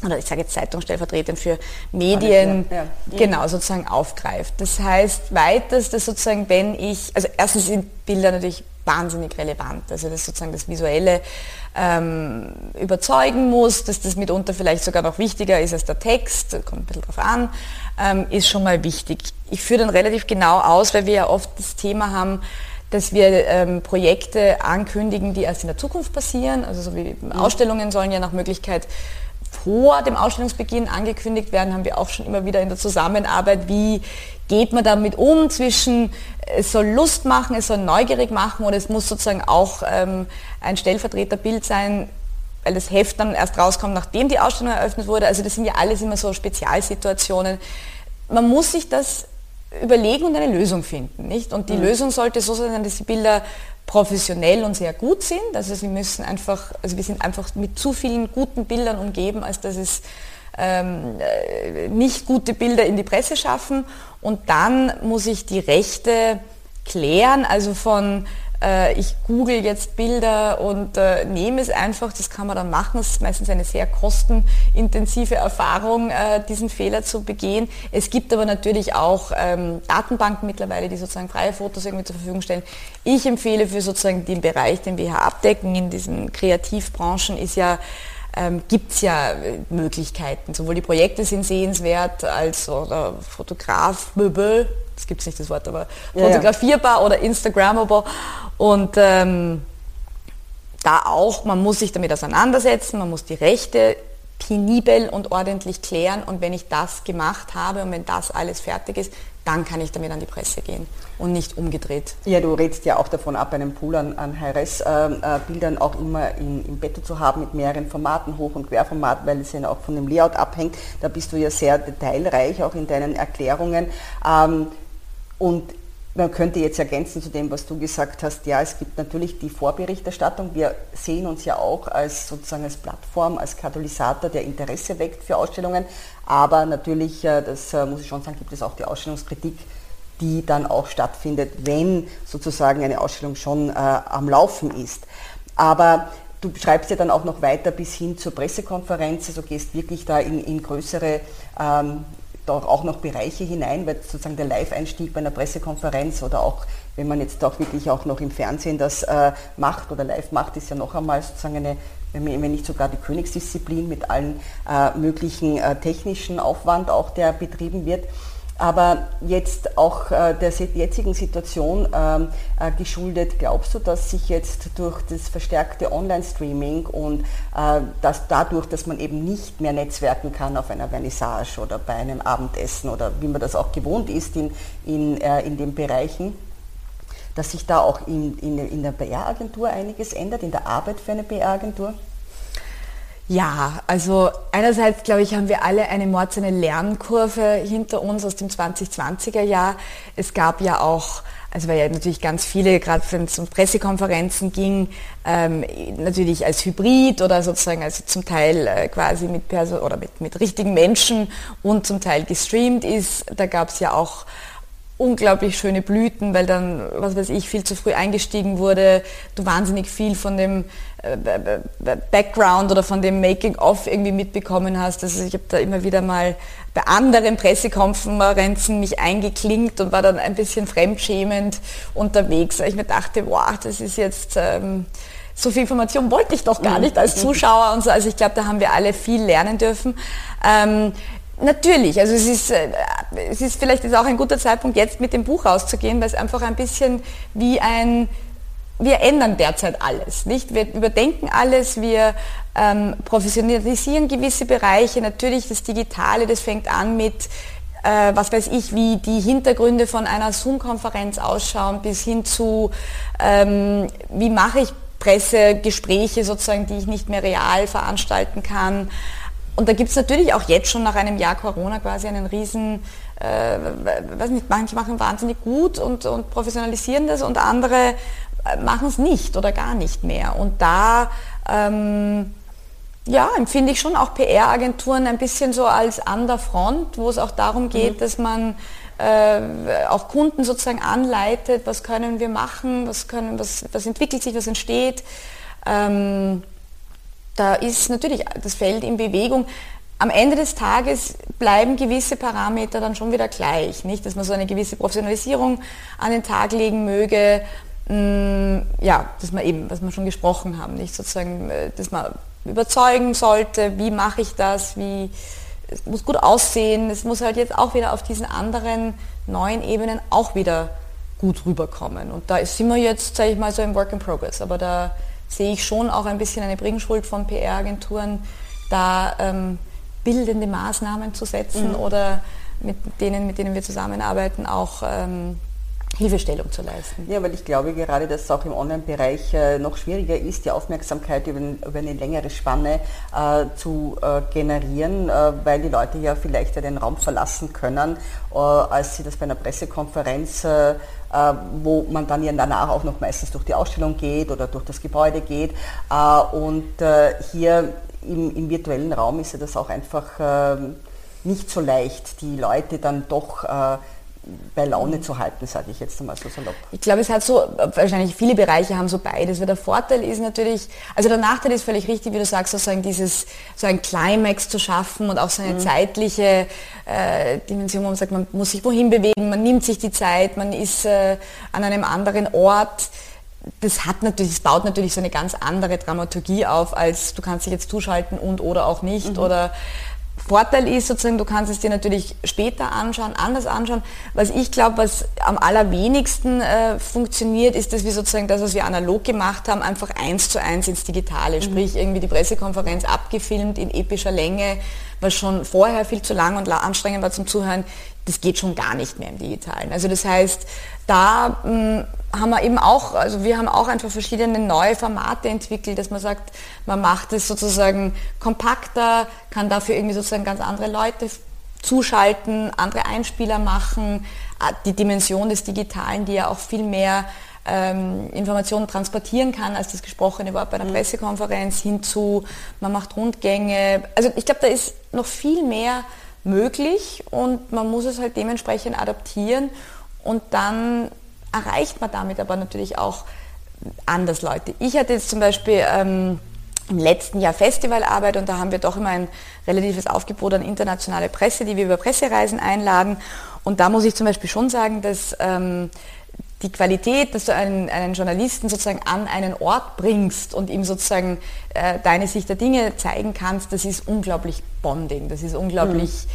oder ich sage jetzt Zeitung stellvertretend für Medien, ja, ja. genau, sozusagen aufgreift. Das heißt, weiters, dass sozusagen, wenn ich, also erstens sind Bilder natürlich wahnsinnig relevant. Also dass sozusagen das Visuelle ähm, überzeugen muss, dass das mitunter vielleicht sogar noch wichtiger ist als der Text, kommt ein bisschen drauf an, ähm, ist schon mal wichtig. Ich führe dann relativ genau aus, weil wir ja oft das Thema haben, dass wir ähm, Projekte ankündigen, die erst in der Zukunft passieren. Also so wie mhm. Ausstellungen sollen ja nach Möglichkeit vor dem Ausstellungsbeginn angekündigt werden, haben wir auch schon immer wieder in der Zusammenarbeit, wie geht man damit um zwischen, es soll Lust machen, es soll neugierig machen und es muss sozusagen auch ähm, ein Stellvertreterbild sein, weil das Heft dann erst rauskommt, nachdem die Ausstellung eröffnet wurde. Also das sind ja alles immer so Spezialsituationen. Man muss sich das überlegen und eine Lösung finden, nicht? Und die mhm. Lösung sollte so sein, dass die Bilder professionell und sehr gut sind. Also sie müssen einfach, also wir sind einfach mit zu vielen guten Bildern umgeben, als dass es ähm, äh, nicht gute Bilder in die Presse schaffen. Und dann muss ich die Rechte klären, also von äh, ich google jetzt Bilder und äh, nehme es einfach, das kann man dann machen. Es ist meistens eine sehr kostenintensive Erfahrung, äh, diesen Fehler zu begehen. Es gibt aber natürlich auch ähm, Datenbanken mittlerweile, die sozusagen freie Fotos irgendwie zur Verfügung stellen. Ich empfehle für sozusagen den Bereich, den wir hier abdecken in diesen Kreativbranchen, ist ja ähm, gibt es ja äh, Möglichkeiten. Sowohl die Projekte sind sehenswert als oder Fotograf, Möbel, das gibt es nicht das Wort, aber ja, fotografierbar ja. oder Instagrammable. Und ähm, da auch, man muss sich damit auseinandersetzen, man muss die Rechte penibel und ordentlich klären und wenn ich das gemacht habe und wenn das alles fertig ist, dann kann ich damit an die Presse gehen und nicht umgedreht. Ja, du redest ja auch davon ab, einen Pool an, an High-Res-Bildern äh, auch immer in, im Bett zu haben mit mehreren Formaten, Hoch- und Querformat, weil es ja auch von dem Layout abhängt. Da bist du ja sehr detailreich auch in deinen Erklärungen. Ähm, und man könnte jetzt ergänzen zu dem, was du gesagt hast, ja, es gibt natürlich die Vorberichterstattung. Wir sehen uns ja auch als sozusagen als Plattform, als Katalysator, der Interesse weckt für Ausstellungen. Aber natürlich, äh, das äh, muss ich schon sagen, gibt es auch die Ausstellungskritik, die dann auch stattfindet, wenn sozusagen eine Ausstellung schon äh, am Laufen ist. Aber du schreibst ja dann auch noch weiter bis hin zur Pressekonferenz, also gehst wirklich da in, in größere ähm, doch auch noch Bereiche hinein, weil sozusagen der Live-Einstieg bei einer Pressekonferenz oder auch wenn man jetzt auch wirklich auch noch im Fernsehen das äh, macht oder live macht, ist ja noch einmal sozusagen eine, wenn nicht sogar die Königsdisziplin mit allen äh, möglichen äh, technischen Aufwand auch, der betrieben wird aber jetzt auch äh, der jetzigen Situation ähm, äh, geschuldet, glaubst du, dass sich jetzt durch das verstärkte Online-Streaming und äh, dass dadurch, dass man eben nicht mehr netzwerken kann auf einer Vernissage oder bei einem Abendessen oder wie man das auch gewohnt ist in, in, in den Bereichen, dass sich da auch in, in, in der PR-Agentur einiges ändert, in der Arbeit für eine PR-Agentur? Ja, also einerseits glaube ich, haben wir alle eine mordsene Lernkurve hinter uns aus dem 2020er Jahr. Es gab ja auch also weil ja natürlich ganz viele, gerade wenn es um Pressekonferenzen ging, ähm, natürlich als Hybrid oder sozusagen also zum Teil äh, quasi mit Perso oder mit, mit richtigen Menschen und zum Teil gestreamt ist. Da gab es ja auch unglaublich schöne Blüten, weil dann, was weiß ich, viel zu früh eingestiegen wurde, du wahnsinnig viel von dem Background oder von dem Making-of irgendwie mitbekommen hast. Also ich habe da immer wieder mal bei anderen Pressekonferenzen mich eingeklinkt und war dann ein bisschen fremdschämend unterwegs, weil ich mir dachte, wow, das ist jetzt... Ähm, so viel Information wollte ich doch gar mhm. nicht als Zuschauer und so. Also ich glaube, da haben wir alle viel lernen dürfen. Ähm, Natürlich, also es ist, äh, es ist vielleicht ist auch ein guter Zeitpunkt, jetzt mit dem Buch rauszugehen, weil es einfach ein bisschen wie ein, wir ändern derzeit alles, nicht? Wir überdenken alles, wir ähm, professionalisieren gewisse Bereiche. Natürlich das Digitale, das fängt an mit, äh, was weiß ich, wie die Hintergründe von einer Zoom-Konferenz ausschauen, bis hin zu, ähm, wie mache ich Pressegespräche sozusagen, die ich nicht mehr real veranstalten kann. Und da gibt es natürlich auch jetzt schon nach einem Jahr Corona quasi einen riesen, äh, weiß nicht, manche machen wahnsinnig gut und, und professionalisieren das und andere machen es nicht oder gar nicht mehr. Und da ähm, ja, empfinde ich schon auch PR-Agenturen ein bisschen so als an der Front, wo es auch darum geht, mhm. dass man äh, auch Kunden sozusagen anleitet, was können wir machen, was, können, was, was entwickelt sich, was entsteht. Ähm, da ist natürlich das Feld in Bewegung. Am Ende des Tages bleiben gewisse Parameter dann schon wieder gleich, nicht? Dass man so eine gewisse Professionalisierung an den Tag legen möge, ja, dass man eben, was wir schon gesprochen haben, nicht sozusagen, äh, dass man überzeugen sollte, wie mache ich das, wie, es muss gut aussehen, es muss halt jetzt auch wieder auf diesen anderen neuen Ebenen auch wieder gut rüberkommen. Und da sind wir jetzt, sage ich mal, so im Work in Progress, aber da sehe ich schon auch ein bisschen eine Bringschuld von PR-Agenturen, da ähm, bildende Maßnahmen zu setzen mhm. oder mit denen, mit denen wir zusammenarbeiten, auch ähm, Hilfestellung zu leisten. Ja, weil ich glaube gerade, dass es auch im Online-Bereich äh, noch schwieriger ist, die Aufmerksamkeit über, eine längere Spanne äh, zu äh, generieren, weil die Leute ja vielleicht den Raum verlassen können, als sie das bei einer Pressekonferenz wo man dann ja danach auch noch meistens durch die Ausstellung geht oder durch das Gebäude geht. und hier im, im, virtuellen Raum ist ja das auch einfach ähm, nicht so leicht, die Leute dann doch bei Laune zu halten, sage ich jetzt einmal so salopp. Ich glaube, es hat so, wahrscheinlich viele Bereiche haben so beides, weil der Vorteil ist natürlich, also der Nachteil ist völlig richtig, wie du sagst, sozusagen dieses, so ein Climax zu schaffen und auch so eine mhm. zeitliche äh, Dimension, wo man sagt, man muss sich wohin bewegen, man nimmt sich die Zeit, man ist äh, an einem anderen Ort das hat natürlich, das baut natürlich so eine ganz andere Dramaturgie auf, als du kannst dich jetzt zuschalten und oder auch nicht. Mhm. Oder Vorteil ist sozusagen, du kannst es dir natürlich später anschauen, anders anschauen. Was ich glaube, was am allerwenigsten äh, funktioniert, ist, dass wir sozusagen das, was wir analog gemacht haben, einfach eins zu eins ins Digitale. Mhm. Sprich, irgendwie die Pressekonferenz abgefilmt in epischer Länge, was schon vorher viel zu lang und anstrengend war zum Zuhören, das geht schon gar nicht mehr im Digitalen. Also das heißt, da mh, hm, haben wir eben auch, also wir haben auch einfach verschiedene neue Formate entwickelt, dass man sagt, man macht es sozusagen kompakter, kann dafür irgendwie sozusagen ganz andere Leute zuschalten, andere Einspieler machen, äh, die Dimension des Digitalen, die ja auch viel mehr ähm, Informationen transportieren kann, als das gesprochene Wort bei einer mhm. Pressekonferenz hinzu, man macht Rundgänge. Also ich glaube, da ist noch viel mehr möglich und man muss es halt dementsprechend adaptieren und dann erreicht man damit aber natürlich auch anders Leute. Ich hatte jetzt zum Beispiel ähm, im letzten Jahr Festivalarbeit und da haben wir doch immer ein relatives Aufgebot an internationale Presse, die wir über Pressereisen einladen. Und da muss ich zum Beispiel schon sagen, dass ähm, die Qualität, dass du einen, einen, Journalisten sozusagen an einen Ort bringst und ihm sozusagen äh, deine Sicht der Dinge zeigen kannst, das ist unglaublich bonding. Das ist unglaublich,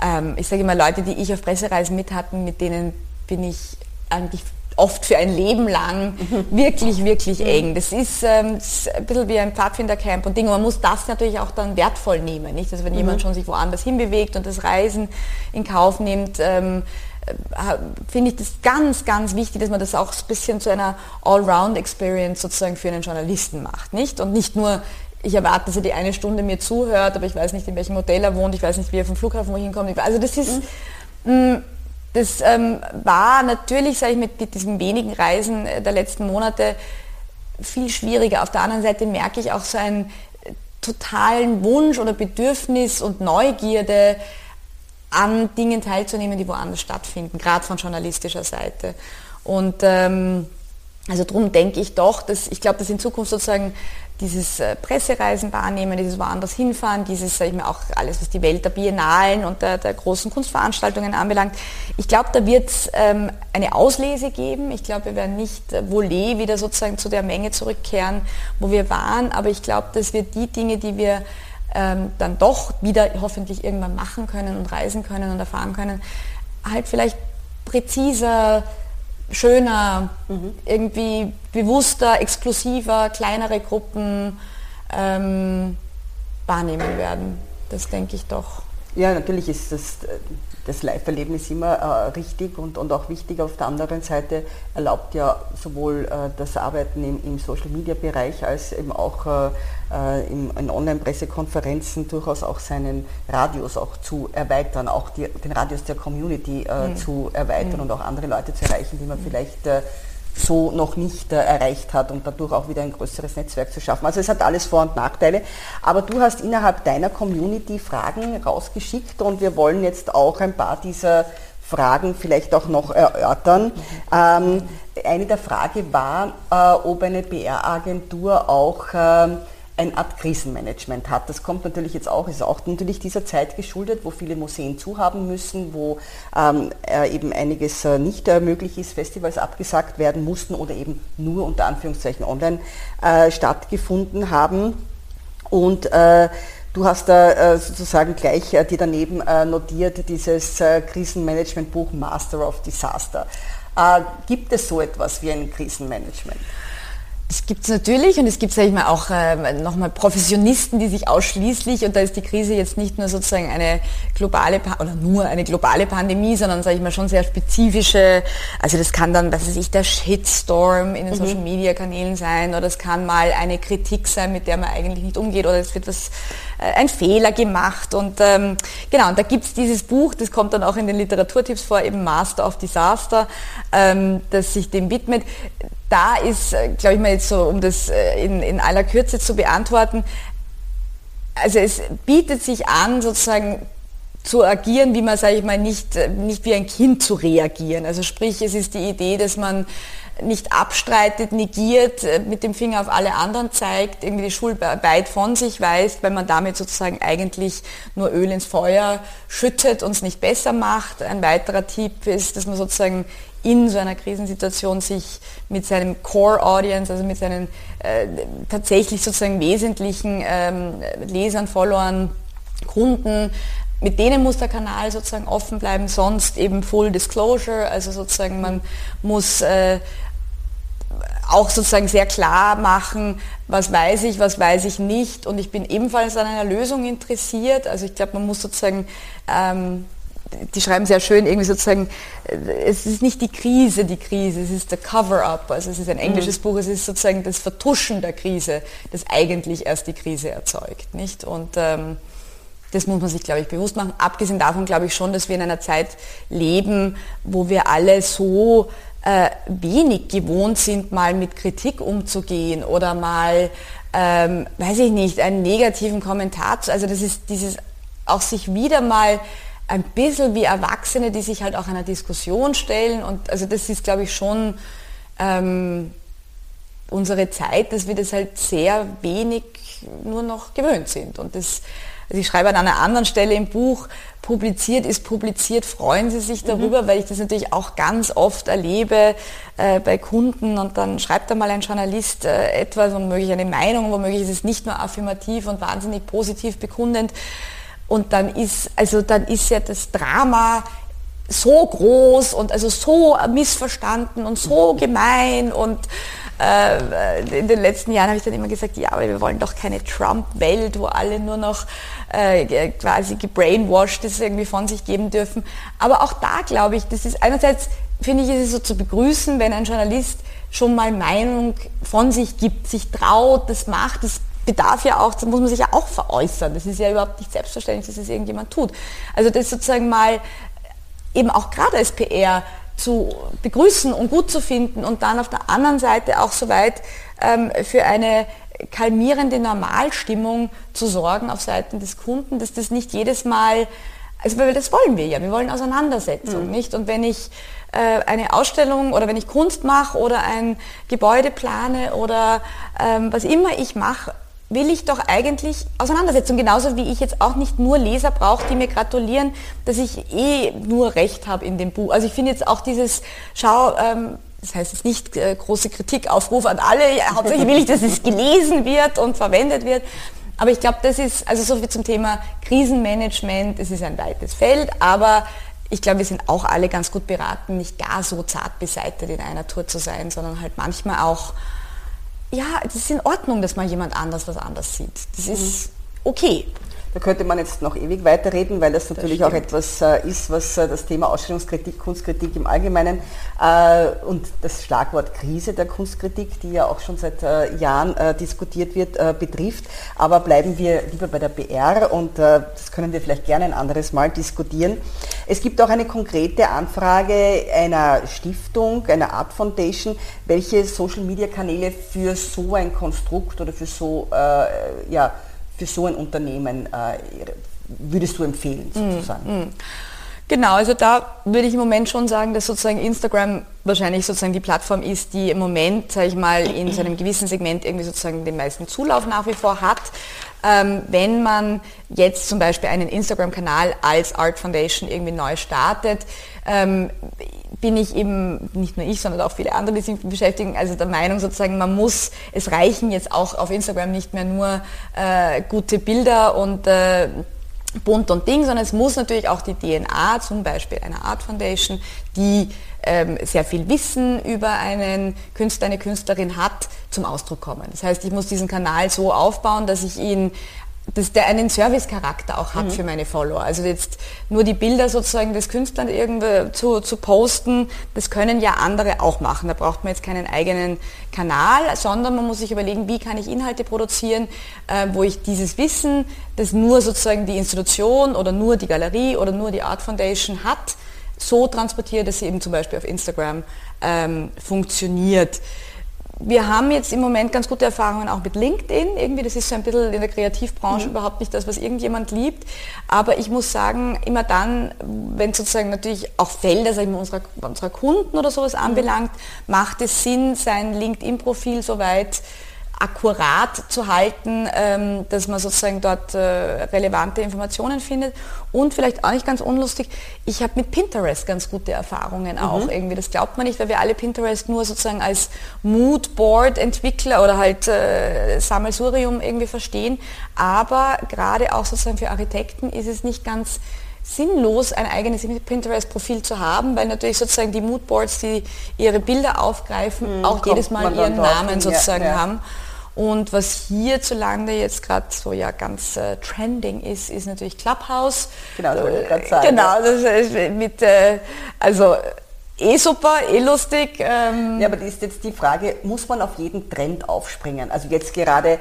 mhm. ähm, ich sage immer, Leute, die ich auf Pressereisen mit hatten, mit denen bin ich eigentlich oft für ein Leben lang mhm. wirklich, wirklich mhm. eng. Das ist, ähm, das ist, ein bisschen wie ein Pfadfindercamp und Dinge. Man muss das natürlich auch dann wertvoll nehmen. Nicht? Also wenn mhm. jemand schon sich woanders hinbewegt und das Reisen in Kauf nimmt, ähm, äh, finde ich das ganz, ganz wichtig, dass man das auch ein bisschen zu einer Allround-Experience sozusagen für einen Journalisten macht. Nicht? Und nicht nur ich erwarte, dass er die eine Stunde mir zuhört, aber ich weiß nicht, in welchem Hotel er wohnt, ich weiß nicht, wie er vom Flughafen wohin kommt. Also das ist, mhm. mh, das ähm, war natürlich, sage ich, mit, mit diesen wenigen Reisen äh, der letzten Monate viel schwieriger. Auf der anderen Seite merke ich auch so einen äh, totalen Wunsch oder Bedürfnis und Neugierde, an Dingen teilzunehmen, die woanders stattfinden, gerade von journalistischer Seite. Und ähm, also darum denke ich doch, dass ich glaube, dass in Zukunft sozusagen dieses äh, Pressereisen wahrnehmen, dieses woanders hinfahren, dieses, sage ich mal, auch alles, was die Welt der Biennalen und der, der großen Kunstveranstaltungen anbelangt. Ich glaube, da wird es ähm, eine Auslese geben. Ich glaube, wir werden nicht äh, volé wieder sozusagen zu der Menge zurückkehren, wo wir waren, aber ich glaube, dass wir die Dinge, die wir ähm, dann doch wieder hoffentlich irgendwann machen können und reisen können und erfahren können, halt vielleicht präziser, schöner, mhm. irgendwie bewusster, exklusiver, kleinere Gruppen ähm, wahrnehmen werden. Das denke ich doch. Ja, natürlich ist das das Live-Erlebnis immer äh, richtig und, und auch wichtig. Auf der anderen Seite erlaubt ja sowohl äh, das Arbeiten im, im Social-Media-Bereich als eben auch äh, äh im, in Online-Pressekonferenzen durchaus auch seinen Radius auch zu erweitern, auch die, den Radius der Community mhm. zu erweitern mhm. und auch andere Leute zu erreichen, die man mhm. vielleicht äh, so noch nicht äh, erreicht hat und dadurch auch wieder ein größeres Netzwerk zu schaffen. Also es hat alles Vor- und Nachteile. Aber du hast innerhalb deiner Community Fragen rausgeschickt und wir wollen jetzt auch ein paar dieser Fragen vielleicht auch noch erörtern. Ähm, eine der Fragen war, äh, ob eine PR-Agentur auch ähm, eine Art Krisenmanagement hat. Das kommt natürlich jetzt auch, ist auch natürlich dieser Zeit geschuldet, wo viele Museen zuhaben müssen, wo ähm, äh, eben einiges äh, nicht äh, möglich ist, Festivals abgesagt werden mussten oder eben nur unter Anführungszeichen online äh, stattgefunden haben. Und Du hast da sozusagen gleich dir daneben notiert dieses Krisenmanagement-Buch Master of Disaster. gibt es so etwas wie ein Krisenmanagement? Das gibt es natürlich und es gibt, sage ich mal, auch äh, nochmal Professionisten, die sich ausschließlich, und da ist die Krise jetzt nicht nur sozusagen eine globale, oder nur eine globale Pandemie, sondern, sage ich mal, schon sehr spezifische, also das kann dann, was weiß ich, der Shitstorm in den mhm. Social-Media-Kanälen sein, oder es kann mal eine Kritik sein, mit der man eigentlich nicht umgeht, oder es wird was, ein Fehler gemacht und ähm, genau, und da gibt es dieses Buch, das kommt dann auch in den Literaturtipps vor, eben Master of Disaster, ähm, das sich dem widmet da ist, äh, glaube ich mal jetzt so, um das äh, in, in aller Kürze zu beantworten, also es bietet sich an, sozusagen zu agieren, wie man, sage ich mal, nicht, äh, nicht wie ein Kind zu reagieren. Also sprich, es ist die Idee, dass man nicht abstreitet, negiert, mit dem Finger auf alle anderen zeigt, irgendwie die Schuld weit von sich weist, weil man damit sozusagen eigentlich nur Öl ins Feuer schüttet und es nicht besser macht. Ein weiterer Tipp ist, dass man sozusagen in so einer Krisensituation sich mit seinem Core Audience, also mit seinen äh, tatsächlich sozusagen wesentlichen ähm, Lesern, Followern, Kunden, mit denen muss der Kanal sozusagen offen bleiben, sonst eben Full Disclosure, also sozusagen man muss äh, auch sozusagen sehr klar machen, was weiß ich, was weiß ich nicht und ich bin ebenfalls an einer Lösung interessiert. Also ich glaube, man muss sozusagen ähm, die schreiben sehr schön irgendwie sozusagen, äh, es ist nicht die Krise, die Krise, es ist der Cover-up. Also es ist ein englisches mhm. Buch, es ist sozusagen das Vertuschen der Krise, das eigentlich erst die Krise erzeugt, nicht? Und ähm, das muss man sich, glaube ich, bewusst machen. Abgesehen davon glaube ich schon, dass wir in einer Zeit leben, wo wir alle so äh, wenig gewohnt sind, mal mit Kritik umzugehen oder mal, ähm, weiß ich nicht, einen negativen Kommentar zu, also das ist dieses auch sich wieder mal ein bisschen wie Erwachsene, die sich halt auch einer Diskussion stellen. Und also das ist, glaube ich, schon ähm, unsere Zeit, dass wir das halt sehr wenig nur noch gewöhnt sind. Und das, also ich schreibe an einer anderen Stelle im Buch, publiziert ist publiziert, freuen Sie sich darüber, mhm. weil ich das natürlich auch ganz oft erlebe äh, bei Kunden und dann schreibt da mal ein Journalist äh, etwas, womöglich eine Meinung, womöglich ist es nicht nur affirmativ und wahnsinnig positiv bekundend, und dann ist, also dann ist ja das Drama so groß und also so missverstanden und so gemein und in den letzten Jahren habe ich dann immer gesagt, ja, aber wir wollen doch keine Trump-Welt, wo alle nur noch äh, quasi gebrainwashed ist irgendwie von sich geben dürfen. Aber auch da glaube ich, das ist einerseits, finde ich, ist es so zu begrüßen, wenn ein Journalist schon mal Meinung von sich gibt, sich traut, das macht, das bedarf ja auch, das muss man sich ja auch veräußern. Das ist ja überhaupt nicht selbstverständlich, dass es irgendjemand tut. Also das sozusagen mal eben auch gerade als PR zu begrüßen und gut zu finden und dann auf der anderen Seite auch soweit ähm, für eine kalmierende Normalstimmung zu sorgen auf Seiten des Kunden, dass das nicht jedes Mal, also weil das wollen wir ja, wir wollen Auseinandersetzung, mhm. nicht? Und wenn ich äh, eine Ausstellung oder wenn ich Kunst mache oder ein Gebäude plane oder ähm, was immer ich mache, will ich doch eigentlich Auseinandersetzung. Genauso wie ich jetzt auch nicht nur Leser brauche, die mir gratulieren, dass ich eh nur Recht habe in dem Buch. Also ich finde jetzt auch dieses, schau, ähm, das heißt jetzt nicht äh, große Kritikaufruf an alle, hauptsächlich will ich, dass es gelesen wird und verwendet wird. Aber ich glaube, das ist, also so viel zum Thema Krisenmanagement, es ist ein weites Feld, aber ich glaube, wir sind auch alle ganz gut beraten, nicht gar so zart beseitigt in einer Tour zu sein, sondern halt manchmal auch ja, das ist in Ordnung, dass mal jemand anders was anders sieht. Das ist okay. Da könnte man jetzt noch ewig weiterreden, weil das natürlich das auch etwas äh, ist, was äh, das Thema Ausstellungskritik, Kunstkritik im Allgemeinen äh, und das Schlagwort Krise der Kunstkritik, die ja auch schon seit Jahren diskutiert wird, betrifft. Aber bleiben wir lieber bei der BR und das können wir vielleicht gerne ein anderes Mal diskutieren. Es gibt auch eine konkrete Anfrage einer Stiftung, einer Art Foundation, welche Social-Media-Kanäle für so ein Konstrukt oder für so, ja, für so ein Unternehmen äh, würdest du empfehlen mm, sozusagen? Mm, Genau, also da würde ich im Moment schon sagen, dass sozusagen Instagram wahrscheinlich sozusagen die Plattform ist, die im Moment, sage ich mal, in so einem gewissen Segment irgendwie sozusagen den meisten Zulauf nach wie vor hat. Ähm, wenn man jetzt zum Beispiel einen Instagram-Kanal als Art Foundation irgendwie neu startet, ähm, bin ich eben, nicht nur ich, sondern auch viele andere, die sich beschäftigen, also der Meinung sozusagen, man muss, es reichen jetzt auch auf Instagram nicht mehr nur äh, gute Bilder und äh, bunt und Ding, sondern es muss natürlich auch die DNA, zum Beispiel einer Art Foundation, die ähm, sehr viel Wissen über einen Künstler, eine Künstlerin hat, zum Ausdruck kommen. Das heißt, ich muss diesen Kanal so aufbauen, dass ich ihn dass der einen Service-Charakter auch hat mhm. für meine Follower. Also jetzt nur die Bilder sozusagen des Künstlers irgendwo zu, zu posten, das können ja andere auch machen. Da braucht man jetzt keinen eigenen Kanal, sondern man muss sich überlegen, wie kann ich Inhalte produzieren, äh, wo ich dieses Wissen, das nur sozusagen die Institution oder nur die Galerie oder nur die Art Foundation hat, so transportiere, dass sie eben zum Beispiel auf Instagram ähm, funktioniert. Wir haben jetzt im Moment ganz gute Erfahrungen auch mit LinkedIn. Irgendwie, das ist so ein bisschen in der Kreativbranche mhm. überhaupt nicht das, was irgendjemand liebt. Aber ich muss sagen, immer dann, wenn sozusagen natürlich auch Felder sag ich mal, unserer, unserer Kunden oder sowas mhm. anbelangt, macht es Sinn, sein LinkedIn-Profil soweit akkurat zu halten, ähm, dass man sozusagen dort äh, relevante Informationen findet. Und vielleicht auch nicht ganz unlustig, ich habe mit Pinterest ganz gute Erfahrungen mhm. auch irgendwie. Das glaubt man nicht, weil wir alle Pinterest nur sozusagen als Moodboard-Entwickler oder halt äh, Sammelsurium irgendwie verstehen. Aber gerade auch sozusagen für Architekten ist es nicht ganz sinnlos, ein eigenes Pinterest-Profil zu haben, weil natürlich sozusagen die Moodboards, die ihre Bilder aufgreifen, mhm, auch jedes Mal ihren Namen sozusagen ja, ja. haben. Und was hierzulande jetzt gerade so ja ganz äh, trending ist, ist natürlich Clubhouse. Genau, das wollte ich gerade sagen. Genau, das ist mit, äh, also eh super, eh lustig. Ähm. Ja, aber das ist jetzt die Frage, muss man auf jeden Trend aufspringen? Also jetzt gerade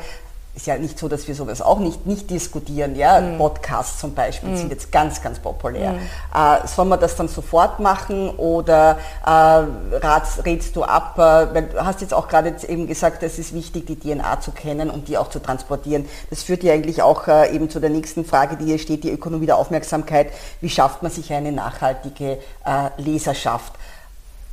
ist ja nicht so, dass wir sowas auch nicht, nicht diskutieren. Ja? Mm. Podcasts zum Beispiel mm. sind jetzt ganz, ganz populär. Mm. Äh, soll man das dann sofort machen oder äh, ratst, rätst du ab? Äh, weil du hast jetzt auch gerade eben gesagt, es ist wichtig, die DNA zu kennen und die auch zu transportieren. Das führt ja eigentlich auch äh, eben zu der nächsten Frage, die hier steht, die Ökonomie der Aufmerksamkeit. Wie schafft man sich eine nachhaltige äh, Leserschaft?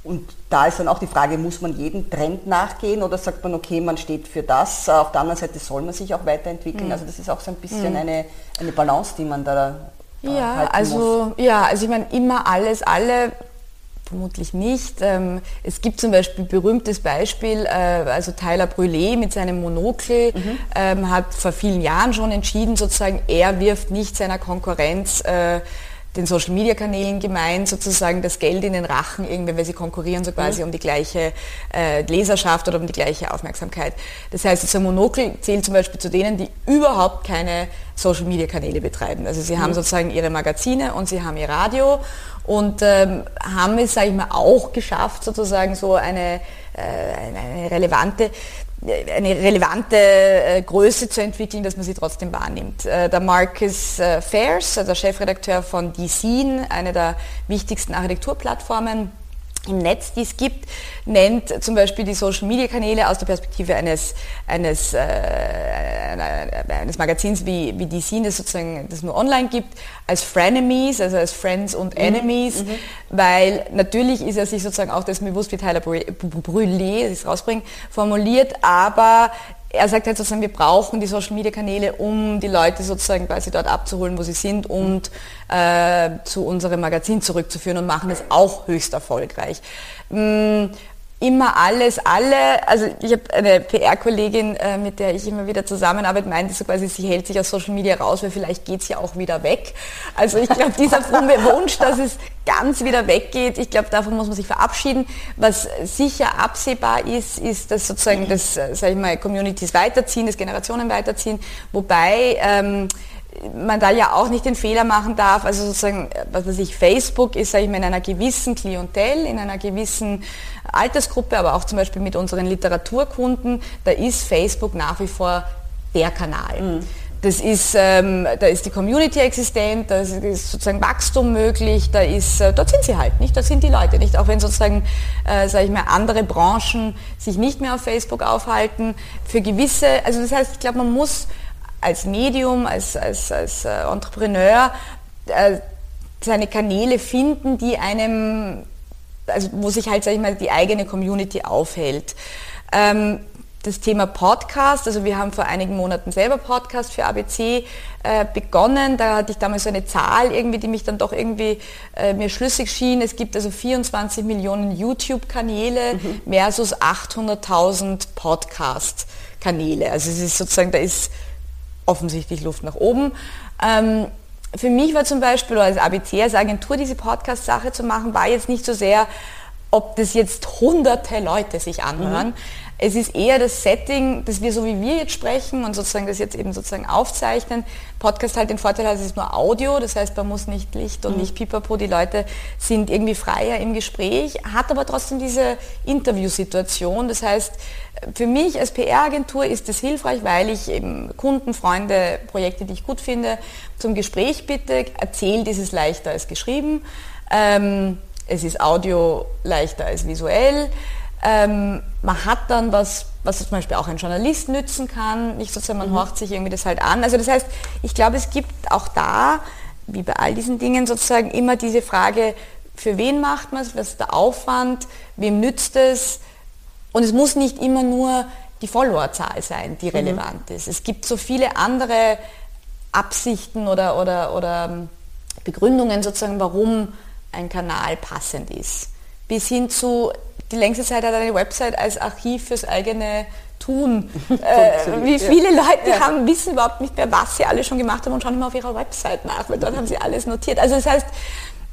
Und da ist dann auch die Frage, muss man jedem Trend nachgehen oder sagt man, okay, man steht für das, auf der anderen Seite soll man sich auch weiterentwickeln. Mhm. Also das ist auch so ein bisschen mhm. eine, eine Balance, die man da äh, ja, also, muss. Ja, also ich meine, immer alles, alle vermutlich nicht. Ähm, es gibt zum Beispiel ein berühmtes Beispiel, äh, also Tyler Brûlé mit seinem Monokel mhm. ähm, hat vor vielen Jahren schon entschieden, sozusagen, er wirft nicht seiner Konkurrenz äh, den Social Media Kanälen gemeint, sozusagen das Geld in den Rachen, irgendwie, weil sie konkurrieren so quasi mhm. um die gleiche äh, Leserschaft oder um die gleiche Aufmerksamkeit. Das heißt, sozusagen Monokel zählt zum Beispiel zu denen, die überhaupt keine Social Media Kanäle betreiben. Also sie mhm. haben sozusagen ihre Magazine und sie haben ihr Radio und ähm, haben es, sage ich mal, auch geschafft, sozusagen so eine, äh, eine relevante eine relevante äh, Größe zu entwickeln, dass man sie trotzdem wahrnimmt. Äh, der Marcus äh, Fairs, der Chefredakteur von DCIN, eine der wichtigsten Architekturplattformen, im Netz, die es gibt, nennt zum Beispiel die Social-Media-Kanäle aus der Perspektive eines, eines, äh, eines Magazins wie, wie die Scene, das sozusagen das nur online gibt, als Frenemies, also als Friends und mhm. Enemies, mhm. weil natürlich ist er sich sozusagen auch das bewusst, wie Tyler Brûlé, das ich rausbringe, formuliert, aber er sagt halt sozusagen, wir brauchen die Social Media Kanäle, um die Leute sozusagen quasi dort abzuholen, wo sie sind und äh, zu unserem Magazin zurückzuführen und machen es auch höchst erfolgreich. Mm, immer alles, alle, also ich habe eine PR-Kollegin, äh, mit der ich immer wieder zusammenarbeite, meinte so quasi, sie hält sich aus Social Media raus, weil vielleicht geht es ja auch wieder weg. Also ich glaube, dieser fromme Wunsch, dass es ganz wieder weggeht, ich glaube, davon muss man sich verabschieden. Was sicher absehbar ist, ist, dass sozusagen das, äh, sage ich mal, Communities weiterziehen, das Generationen weiterziehen, wobei ähm, man da ja auch nicht den Fehler machen darf, also sozusagen, was weiß ich, Facebook ist, sage ich mal, in einer gewissen Klientel, in einer gewissen Altersgruppe, aber auch zum Beispiel mit unseren Literaturkunden, da ist Facebook nach wie vor der Kanal. Mhm. Das ist, ähm, da ist die Community existent, da ist sozusagen Wachstum möglich, da ist, äh, dort sind sie halt nicht, dort sind die Leute nicht, auch wenn sozusagen, äh, sage ich mal, andere Branchen sich nicht mehr auf Facebook aufhalten. Für gewisse, also das heißt, ich glaube, man muss als Medium, als, als, als äh, Entrepreneur äh, seine Kanäle finden, die einem, also wo sich halt, sag ich mal, die eigene Community aufhält. Ähm, das Thema Podcast, also wir haben vor einigen Monaten selber Podcast für ABC äh, begonnen. Da hatte ich damals so eine Zahl irgendwie, die mich dann doch irgendwie äh, mir schlüssig schien. Es gibt also 24 Millionen YouTube-Kanäle mhm. versus 800.000 Podcast-Kanäle. Also es ist sozusagen, da ist offensichtlich Luft nach oben. Ähm, für mich war zum Beispiel als ABC, als Agentur diese Podcast-Sache zu machen, war jetzt nicht so sehr, ob das jetzt hunderte Leute sich anhören. Mhm. Es ist eher das Setting, dass wir so wie wir jetzt sprechen und sozusagen das jetzt eben sozusagen aufzeichnen. Podcast halt den Vorteil hat, es ist nur Audio, das heißt, man muss nicht Licht und mhm. nicht Pipapo, die Leute sind irgendwie freier im Gespräch, hat aber trotzdem diese Interviewsituation. Das heißt, für mich als PR-Agentur ist es hilfreich, weil ich eben Kunden, Freunde, Projekte, die ich gut finde, zum Gespräch bitte, erzählt ist es leichter als geschrieben. Ähm, es ist Audio leichter als visuell. Ähm, man hat dann was, was zum Beispiel auch ein Journalist nützen kann. Nicht sozusagen, man mhm. horcht sich irgendwie das halt an. Also das heißt, ich glaube, es gibt auch da, wie bei all diesen Dingen sozusagen, immer diese Frage, für wen macht man es, was ist der Aufwand, wem nützt es? Und es muss nicht immer nur die Followerzahl sein, die mhm. relevant mhm. ist. Es gibt so viele andere Absichten oder, oder, oder Begründungen sozusagen, warum ein Kanal passend ist. Bis hin zu, die längste Zeit hat eine Website als Archiv fürs eigene Tun. äh, wie viele Leute ja. haben, wissen überhaupt nicht mehr, was sie alle schon gemacht haben und schauen immer auf ihrer Website nach, weil dort haben sie alles notiert. Also das heißt,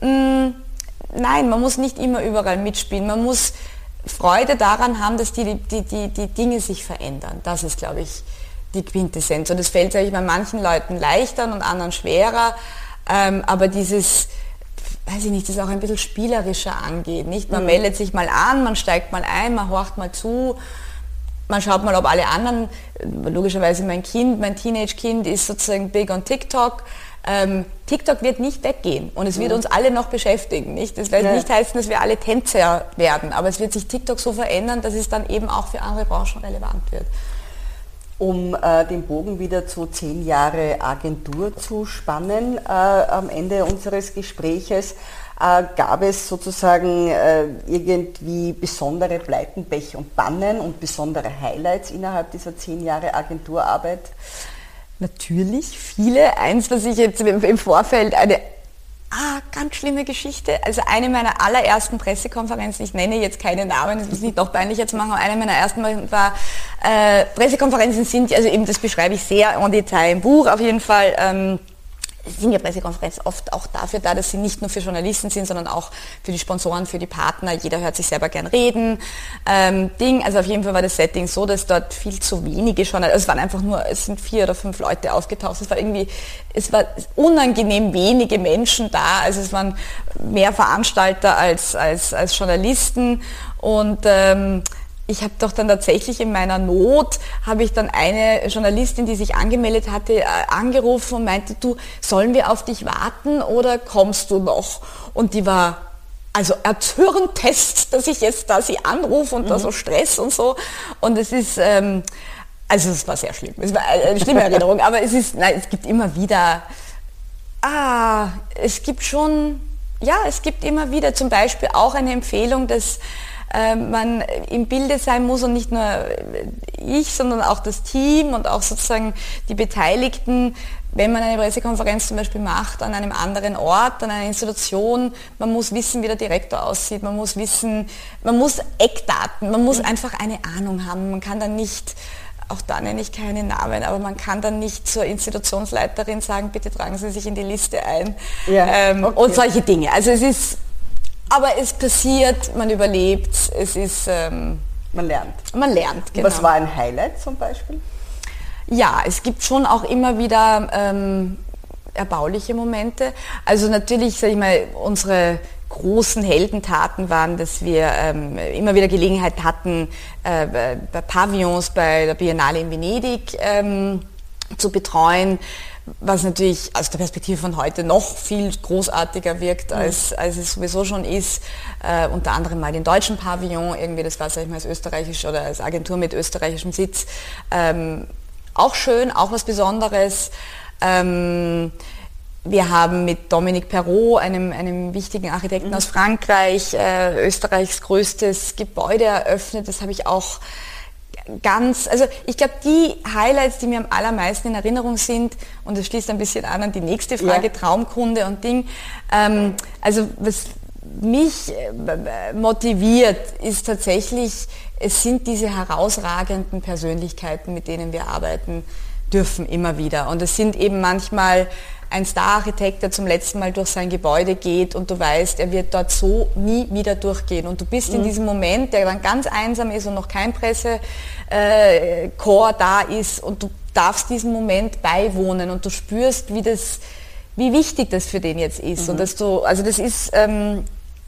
mh, mm, nein, man muss nicht immer überall mitspielen. Man muss Freude daran haben, dass die, die, die, die Dinge sich verändern. Das ist, glaube ich, die Quintessenz. Und es fällt, sage ich bei manchen Leuten leichter und anderen schwerer. Ähm, aber dieses, weiß ich nicht, das auch ein bisschen spielerischer angeht. Nicht? Man mhm. meldet sich mal an, man steigt mal ein, man horcht mal zu, man schaut mal, ob alle anderen, logischerweise mein Kind, mein Teenage-Kind ist sozusagen big on TikTok. Ähm, TikTok wird nicht weggehen und es wird mhm. uns alle noch beschäftigen. Nicht? Das wird ja. nicht heißen, dass wir alle Tänzer werden, aber es wird sich TikTok so verändern, dass es dann eben auch für andere Branchen relevant wird. Um äh, den Bogen wieder zu zehn Jahre Agentur zu spannen äh, am Ende unseres Gespräches, äh, gab es sozusagen äh, irgendwie besondere Pleiten, Pech und Bannen und besondere Highlights innerhalb dieser zehn Jahre Agenturarbeit? Natürlich, viele. Eins, was ich jetzt im Vorfeld eine Ah, ganz schlimme Geschichte. Also eine meiner allerersten Pressekonferenzen, ich nenne jetzt keine Namen, das muss ich nicht noch peinlich jetzt machen, aber eine meiner ersten war, äh, Pressekonferenzen sind, also eben das beschreibe ich sehr en Detail im Buch auf jeden Fall, ähm, sind ja Pressekonferenzen oft auch dafür da, dass sie nicht nur für Journalisten sind, sondern auch für die Sponsoren, für die Partner. Jeder hört sich selber gern reden. Ähm, Ding, also auf jeden Fall war das Setting so, dass dort viel zu wenige schon, also es waren einfach nur, es sind vier oder fünf Leute aufgetaucht. Es war irgendwie, es war unangenehm wenige Menschen da. Also es waren mehr Veranstalter als als als Journalisten und ähm, ich habe doch dann tatsächlich in meiner Not, habe ich dann eine Journalistin, die sich angemeldet hatte, äh, angerufen und meinte, du, sollen wir auf dich warten oder kommst du noch? Und die war also erzürntest, dass ich jetzt da sie anrufe und mhm. da so Stress und so. Und es ist, ähm, also es war sehr schlimm. Es war eine schlimme Erinnerung, aber es ist, nein, es gibt immer wieder, ah, es gibt schon, ja, es gibt immer wieder zum Beispiel auch eine Empfehlung, dass äh, man im Bilde sein muss und nicht nur ich, sondern auch das Team und auch sozusagen die Beteiligten, wenn man eine Pressekonferenz zum Beispiel macht an einem anderen Ort, an einer Institution, man muss wissen, wie der Direktor aussieht, man muss wissen, man muss Eckdaten, man muss einfach eine Ahnung haben. Man kann dann nicht auch da nenne ich keine Namen, aber man kann dann nicht zur Institutionsleiterin sagen, bitte tragen Sie sich in die Liste ein ja, ähm, okay. und solche Dinge. Also es ist, aber es passiert, man überlebt, es ist... Ähm, man lernt. Man lernt, genau. Was war ein Highlight zum Beispiel? Ja, es gibt schon auch immer wieder ähm, erbauliche Momente. Also natürlich, sage ich mal, unsere großen Heldentaten waren, dass wir ähm, immer wieder Gelegenheit hatten, äh, bei Pavillons bei der Biennale in Venedig ähm, zu betreuen, was natürlich aus der Perspektive von heute noch viel großartiger wirkt, mhm. als, als es sowieso schon ist. Äh, unter anderem mal den deutschen Pavillon, irgendwie das war, sag ich mal, als österreichisch oder als Agentur mit österreichischem Sitz. Ähm, auch schön, auch was Besonderes. Ähm, wir haben mit Dominique Perrault, einem, einem wichtigen Architekten mhm. aus Frankreich, äh, Österreichs größtes Gebäude eröffnet. Das habe ich auch ganz, also ich glaube, die Highlights, die mir am allermeisten in Erinnerung sind, und das schließt ein bisschen an an die nächste Frage, ja. Traumkunde und Ding. Ähm, also was mich äh, motiviert, ist tatsächlich, es sind diese herausragenden Persönlichkeiten, mit denen wir arbeiten dürfen, immer wieder. Und es sind eben manchmal ein Star-Architekt, der zum letzten Mal durch sein Gebäude geht und du weißt, er wird dort so nie wieder durchgehen. Und du bist mhm. in diesem Moment, der dann ganz einsam ist und noch kein Pressekorps äh, da ist und du darfst diesem Moment beiwohnen und du spürst, wie das, wie wichtig das für den jetzt ist. Mhm. Und dass du, also das ist, ähm,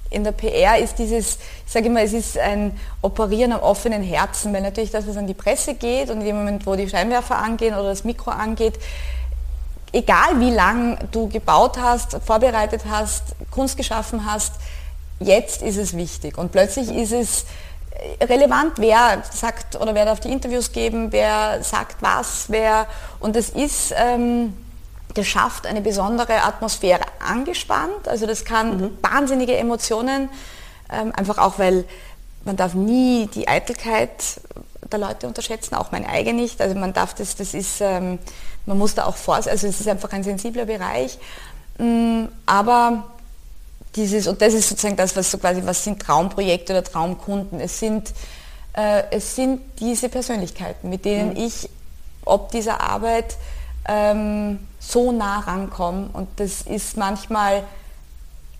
in der PR ist dieses, ich sage immer, es ist ein Operieren am offenen Herzen, weil natürlich das, was an die Presse geht und in dem Moment, wo die Scheinwerfer angehen oder das Mikro angeht, egal wie lang du gebaut hast, vorbereitet hast, Kunst geschaffen hast, jetzt ist es wichtig. Und plötzlich ist es relevant, wer sagt oder wer darf die Interviews geben, wer sagt was, wer. Und das ist, ähm, das schafft eine besondere Atmosphäre angespannt. Also das kann mhm. wahnsinnige Emotionen, ähm, einfach auch weil man darf nie die Eitelkeit der Leute unterschätzen, auch mein eigene nicht. Also man darf das, das ist, ähm, man muss da auch vorsichtig, also es ist einfach ein sensibler Bereich. Mm, aber dieses, und das ist sozusagen das, was so quasi, was sind Traumprojekte oder Traumkunden? Es sind, äh, es sind diese Persönlichkeiten, mit denen mhm. ich ob dieser Arbeit ähm, so nah rankomme. Und das ist manchmal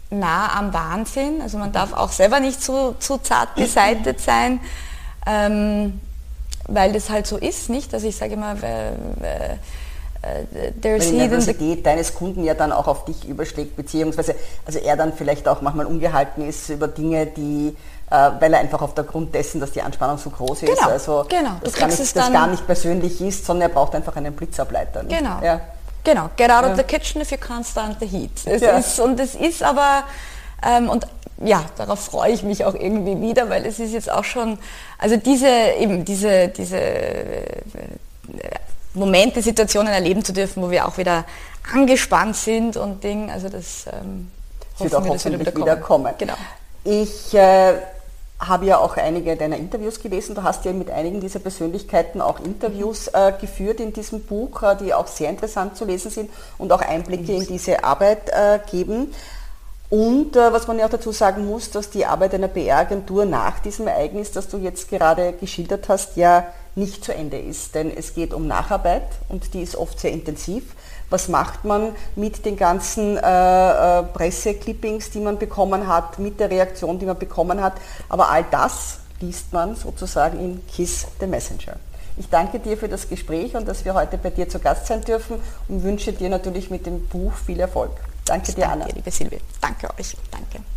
nah am Wahnsinn. Also man darf auch selber nicht zu, zu zart beseitet sein. Ähm, weil das halt so ist, nicht? Also ich sage immer, äh, äh, Weil die Nervosität deines Kunden ja dann auch auf dich überschlägt, beziehungsweise also er dann vielleicht auch manchmal ungehalten ist über Dinge, die äh, weil er einfach auf der Grund dessen, dass die Anspannung so groß ist, genau, also genau. das, gar nicht, das gar nicht persönlich ist, sondern er braucht einfach einen Blitzableiter. Nicht? Genau. Ja. Genau, get out ja. of the kitchen if you can't stand the heat. Es ja. ist, und es ist aber, ähm, und ja, darauf freue ich mich auch irgendwie wieder, weil es ist jetzt auch schon, also diese, eben diese, diese äh, Momente, Situationen erleben zu dürfen, wo wir auch wieder angespannt sind und Ding, also das ähm, hoffen wird auch wir, dass wir wieder, wieder kommen. Genau. Ich äh, habe ja auch einige deiner Interviews gelesen. Du hast ja mit einigen dieser Persönlichkeiten auch Interviews äh, geführt in diesem Buch, äh, die auch sehr interessant zu lesen sind und auch Einblicke in diese Arbeit äh, geben. Und äh, was man ja auch dazu sagen muss, dass die Arbeit einer PR-Agentur nach diesem Ereignis, das du jetzt gerade geschildert hast, ja nicht zu Ende ist. Denn es geht um Nacharbeit und die ist oft sehr intensiv. Was macht man mit den ganzen äh, äh, Presseclippings, die man bekommen hat, mit der Reaktion, die man bekommen hat? Aber all das liest man sozusagen in Kiss the Messenger. Ich danke dir für das Gespräch und dass wir heute bei dir zu Gast sein dürfen und wünsche dir natürlich mit dem Buch viel Erfolg. Danke dir, Anna. Danke, liebe Silvia. Danke euch. Danke.